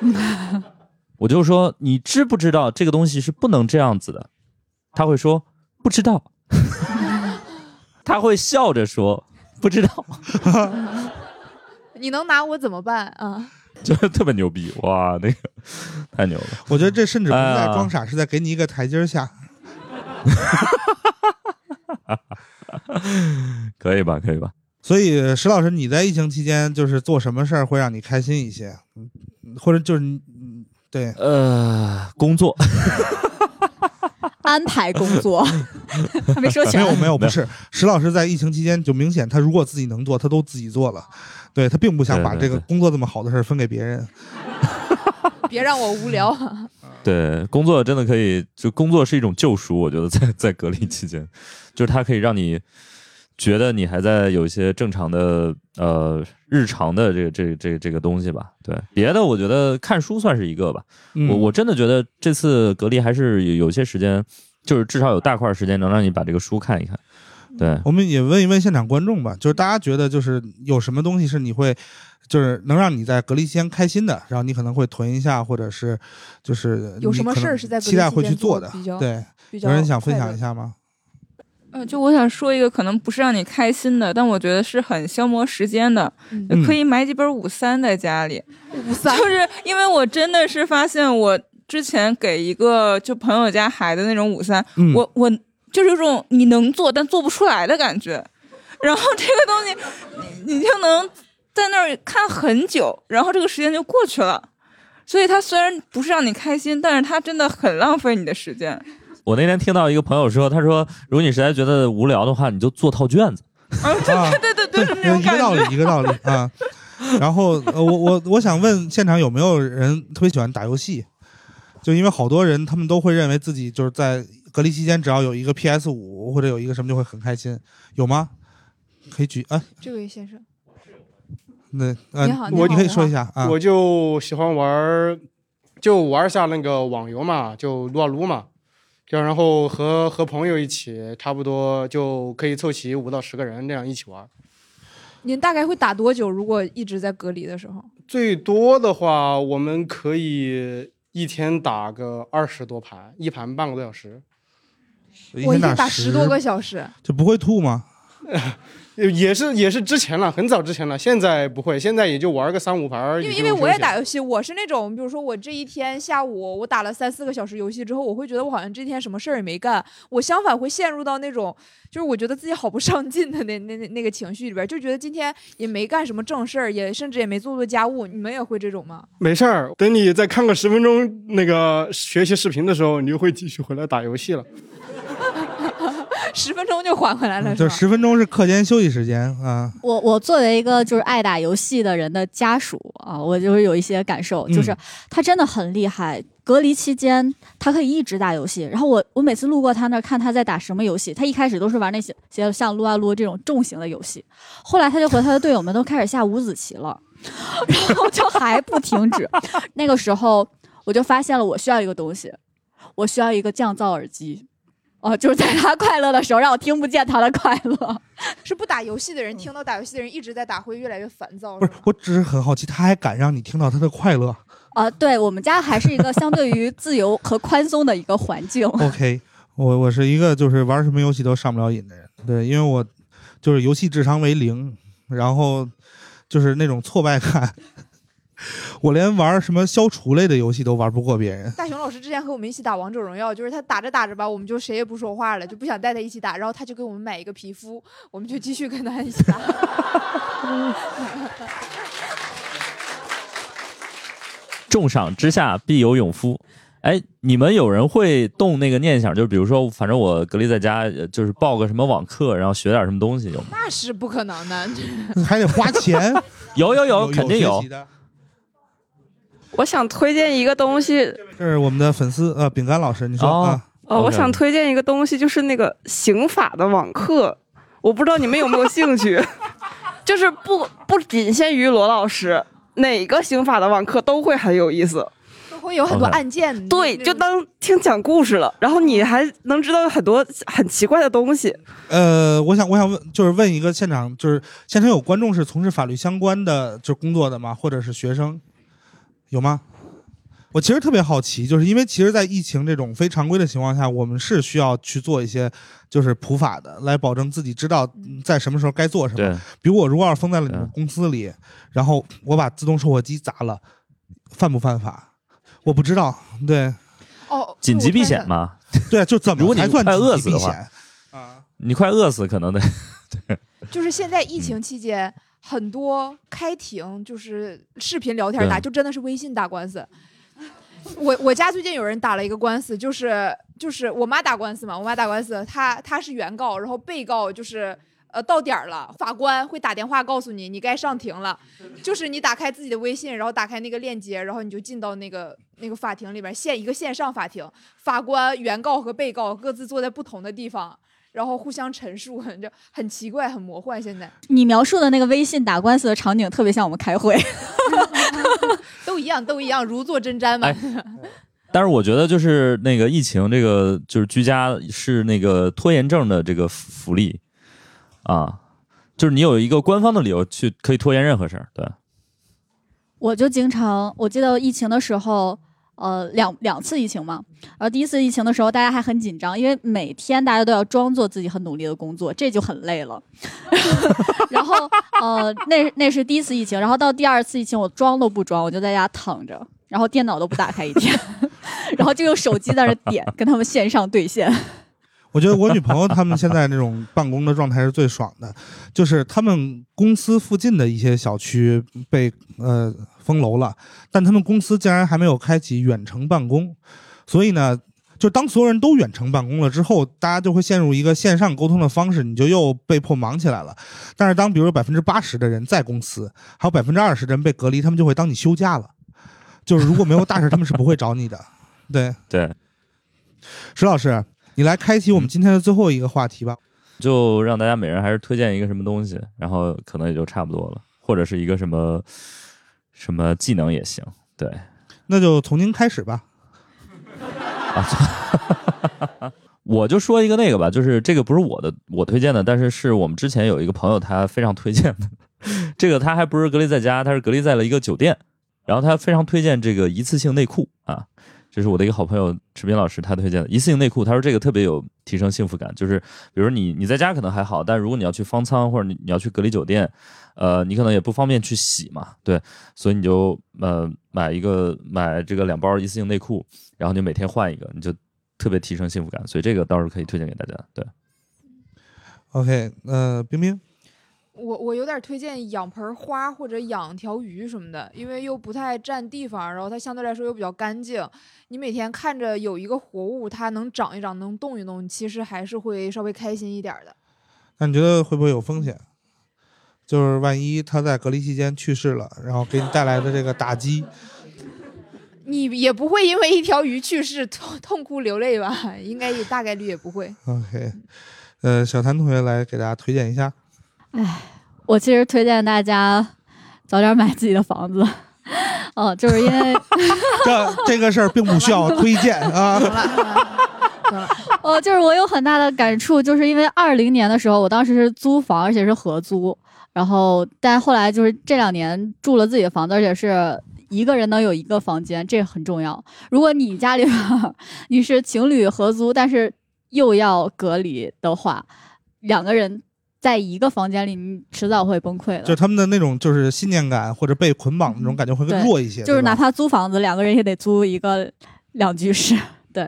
我就说你知不知道这个东西是不能这样子的？她会说不知道，她会笑着说 不知道，你能拿我怎么办啊？就是特别牛逼哇，那个太牛了。我觉得这甚至不是在装傻，是在给你一个台阶儿下。可以吧？可以吧？所以石老师，你在疫情期间就是做什么事儿会让你开心一些？嗯，或者就是，嗯对，呃，工作。安排工作，还没说全。没有没有，不是石老师在疫情期间就明显，他如果自己能做，他都自己做了。对他并不想把这个工作这么好的事儿分给别人。别让我无聊。对，工作真的可以，就工作是一种救赎。我觉得在在隔离期间，就是它可以让你觉得你还在有一些正常的呃日常的这个这个这个这个东西吧。对，别的我觉得看书算是一个吧。嗯我我真的觉得这次隔离还是有有些时间，就是至少有大块时间能让你把这个书看一看。对，我们也问一问现场观众吧，就是大家觉得就是有什么东西是你会，就是能让你在隔离期间开心的，然后你可能会囤一下，或者是就是有什么事儿是在隔离期待会去做的做比较？对，有人想分享一下吗？呃，就我想说一个可能不是让你开心的，但我觉得是很消磨时间的，嗯可以买几本五三在家里。五三就是因为我真的是发现我之前给一个就朋友家孩子那种五三，嗯我我就是有种你能做但做不出来的感觉，然后这个东西你你就能在那儿看很久，然后这个时间就过去了。所以它虽然不是让你开心，但是它真的很浪费你的时间。我那天听到一个朋友说，他说如果你实在觉得无聊的话，你就做套卷子。啊，对对对对，一个道理，一个道理 啊。然后呃，我我我想问现场有没有人特别喜欢打游戏？就因为好多人他们都会认为自己就是在隔离期间，只要有一个 PS 五或者有一个什么就会很开心，有吗？可以举啊，这位先生，那呃你好，你我你可以说一下啊。我就喜欢玩儿，就玩一下那个网游嘛，就撸啊撸嘛，就然后和和朋友一起，差不多就可以凑齐五到十个人这样一起玩儿。您大概会打多久？如果一直在隔离的时候，最多的话，我们可以一天打个二十多盘，一盘半个多小时。我一天打十十多个小时，就不会吐吗？也是也是之前了，很早之前了，现在不会，现在也就玩个三五盘。因为因为我也打游戏，我是那种，比如说我这一天下午我打了三四个小时游戏之后，我会觉得我好像这天什么事儿也没干，我相反会陷入到那种就是我觉得自己好不上进的那那那那个情绪里边，就觉得今天也没干什么正事儿，也甚至也没做做家务，你们也会这种吗？没事儿，等你再看个十分钟那个学习视频的时候，你就会继续回来打游戏了。十分钟就缓回来了，就十分钟是课间休息时间啊。我我作为一个就是爱打游戏的人的家属啊，我就是有一些感受，就是嗯他真的很厉害。隔离期间，他可以一直打游戏。然后我我每次路过他那儿看他在打什么游戏，他一开始都是玩那些些像撸啊撸这种重型的游戏，后来他就和他的队友们都开始下五子棋了，然后就还不停止。那个时候我就发现了，我需要一个东西，我需要一个降噪耳机。哦，就是在他快乐的时候，让我听不见他的快乐。是不打游戏的人听到打游戏的人一直在打，会越来越烦躁。不是，我只是很好奇，他还敢让你听到他的快乐啊？对我们家还是一个相对于自由和宽松的一个环境。OK，我我是一个就是玩什么游戏都上不了瘾的人。对，因为我就是游戏智商为零，然后就是那种挫败感。我连玩什么消除类的游戏都玩不过别人。大雄老师之前和我们一起打王者荣耀，就是他打着打着吧，我们就谁也不说话了，就不想带他一起打，然后他就给我们买一个皮肤，我们就继续跟他一起打。重赏之下必有勇夫。哎，你们有人会动那个念想，就是比如说，反正我隔离在家，就是报个什么网课，然后学点什么东西，有吗？那是不可能的，还得花钱。有有有，肯定有。我想推荐一个东西，这是我们的粉丝呃，饼干老师，你说啊？呃，我想推荐一个东西，就是那个刑法的网课，我不知道你们有没有兴趣，就是不不仅限于罗老师，哪个刑法的网课都会很有意思，都会有很多案件，对，就当听讲故事了，然后你还能知道很多很奇怪的东西。呃，我想我想问，就是问一个现场，就是现场有观众是从事法律相关的就工作的吗？或者是学生？有吗？我其实特别好奇，就是因为其实，在疫情这种非常规的情况下，我们是需要去做一些就是普法的，来保证自己知道在什么时候该做什么。比如我如果要是封在了你们公司里，然后我把自动售货机砸了，犯不犯法？我不知道。对。哦。紧急避险吗？对，就怎么才算紧急避险？啊，你快饿死可能得。对。就是现在疫情期间。很多开庭就是视频聊天打，就真的是微信打官司。我我家最近有人打了一个官司，就是就是我妈打官司嘛，我妈打官司，她她是原告，然后被告就是呃到点儿了，法官会打电话告诉你你该上庭了，就是你打开自己的微信，然后打开那个链接，然后你就进到那个那个法庭里边，线一个线上法庭，法官、原告和被告各自坐在不同的地方。然后互相陈述，就很奇怪，很魔幻。现在你描述的那个微信打官司的场景，特别像我们开会，都一样，都一样，如坐针毡嘛。但是我觉得，就是那个疫情，这个就是居家是那个拖延症的这个福利啊，就是你有一个官方的理由去可以拖延任何事儿。对，我就经常，我记得疫情的时候。呃，两两次疫情嘛，然后第一次疫情的时候，大家还很紧张，因为每天大家都要装作自己很努力的工作，这就很累了。然后呃，那那是第一次疫情，然后到第二次疫情，我装都不装，我就在家躺着，然后电脑都不打开一天，然后就用手机在那点，跟他们线上对线。我觉得我女朋友他们现在那种办公的状态是最爽的，就是他们公司附近的一些小区被呃。封楼了，但他们公司竟然还没有开启远程办公，所以呢，就当所有人都远程办公了之后，大家就会陷入一个线上沟通的方式，你就又被迫忙起来了。但是当比如百分之八十的人在公司，还有百分之二十的人被隔离，他们就会当你休假了，就是如果没有大事，他们是不会找你的。对 对，石老师，你来开启我们今天的最后一个话题吧，就让大家每人还是推荐一个什么东西，然后可能也就差不多了，或者是一个什么。什么技能也行，对，那就从您开始吧。啊，我就说一个那个吧，就是这个不是我的，我推荐的，但是是我们之前有一个朋友他非常推荐的。这个他还不是隔离在家，他是隔离在了一个酒店，然后他非常推荐这个一次性内裤啊。这是我的一个好朋友池斌老师他推荐的一次性内裤，他说这个特别有提升幸福感，就是比如你你在家可能还好，但如果你要去方舱或者你你要去隔离酒店。呃，你可能也不方便去洗嘛，对，所以你就呃买一个买这个两包一次性内裤，然后你每天换一个，你就特别提升幸福感，所以这个倒是可以推荐给大家。对，OK，呃，冰冰，我我有点推荐养盆花或者养条鱼什么的，因为又不太占地方，然后它相对来说又比较干净，你每天看着有一个活物，它能长一长，能动一动，其实还是会稍微开心一点的。那你觉得会不会有风险？就是万一它在隔离期间去世了，然后给你带来的这个打击，你也不会因为一条鱼去世痛痛哭流泪吧？应该也大概率也不会。OK，呃，小谭同学来给大家推荐一下。我其实推荐大家早点买自己的房子。哦，就是因为 这这个事儿并不需要推荐 啊。哦，就是我有很大的感触，就是因为二零年的时候，我当时是租房，而且是合租，然后但后来就是这两年住了自己的房子，而且是一个人能有一个房间，这很重要。如果你家里边儿你是情侣合租，但是又要隔离的话，两个人在一个房间里，你迟早会崩溃的。就他们的那种就是信念感或者被捆绑的那种感觉会更弱一些，就是哪怕租房子，两个人也得租一个两居室。对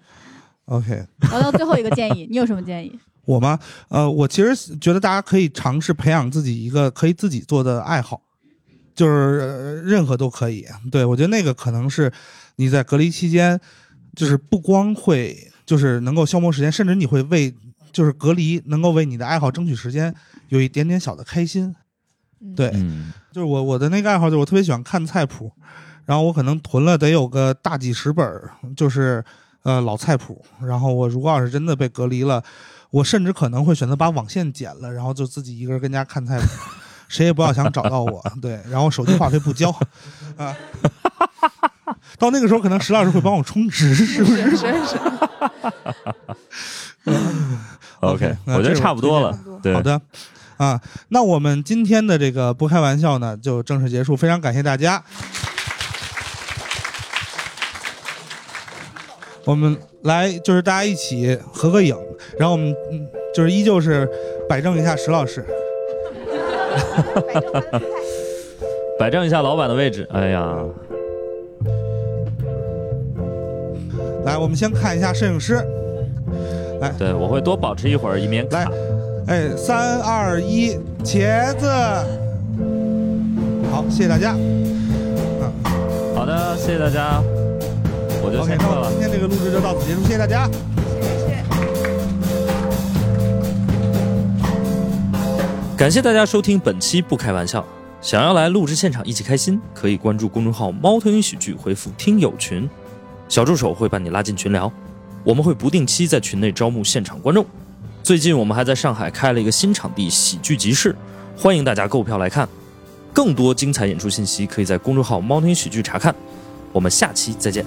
，OK。然后到最后一个建议，你有什么建议？我吗？呃，我其实觉得大家可以尝试培养自己一个可以自己做的爱好，就是、呃任何都可以。对我觉得那个可能是你在隔离期间，就是不光会就是能够消磨时间，甚至你会为就是隔离能够为你的爱好争取时间，有一点点小的开心。对，嗯就是我我的那个爱好就是我特别喜欢看菜谱，然后我可能囤了得有个大几十本儿，就是呃老菜谱。然后我如果要是真的被隔离了，我甚至可能会选择把网线剪了，然后就自己一个人跟家看菜谱，谁也不要想找到我。对，然后手机话费不交啊。到那个时候，可能石老师会帮我充值，是不是？是是是。OK，那我觉得差不多了。对，好的，啊，那我们今天的这个不开玩笑呢，就正式结束，非常感谢大家。我们来就是大家一起合个影，然后我们嗯就是依旧是摆正一下石老师，摆正一下老板的位置。哎呀，来，我们先看一下摄影师，来，对我会多保持一会儿，以免来，哎，三二一，茄子，好，谢谢大家。好的，谢谢大家，我就先撤了。今天这个录制就到此结束，谢谢大家。感谢大家收听本期不开玩笑。想要来录制现场一起开心，可以关注公众号“猫头鹰喜剧”，回复“听友群”，小助手会把你拉进群聊。我们会不定期在群内招募现场观众。最近我们还在上海开了一个新场地——喜剧集市，欢迎大家购票来看。更多精彩演出信息可以在公众号“猫宁喜剧”查看。我们下期再见。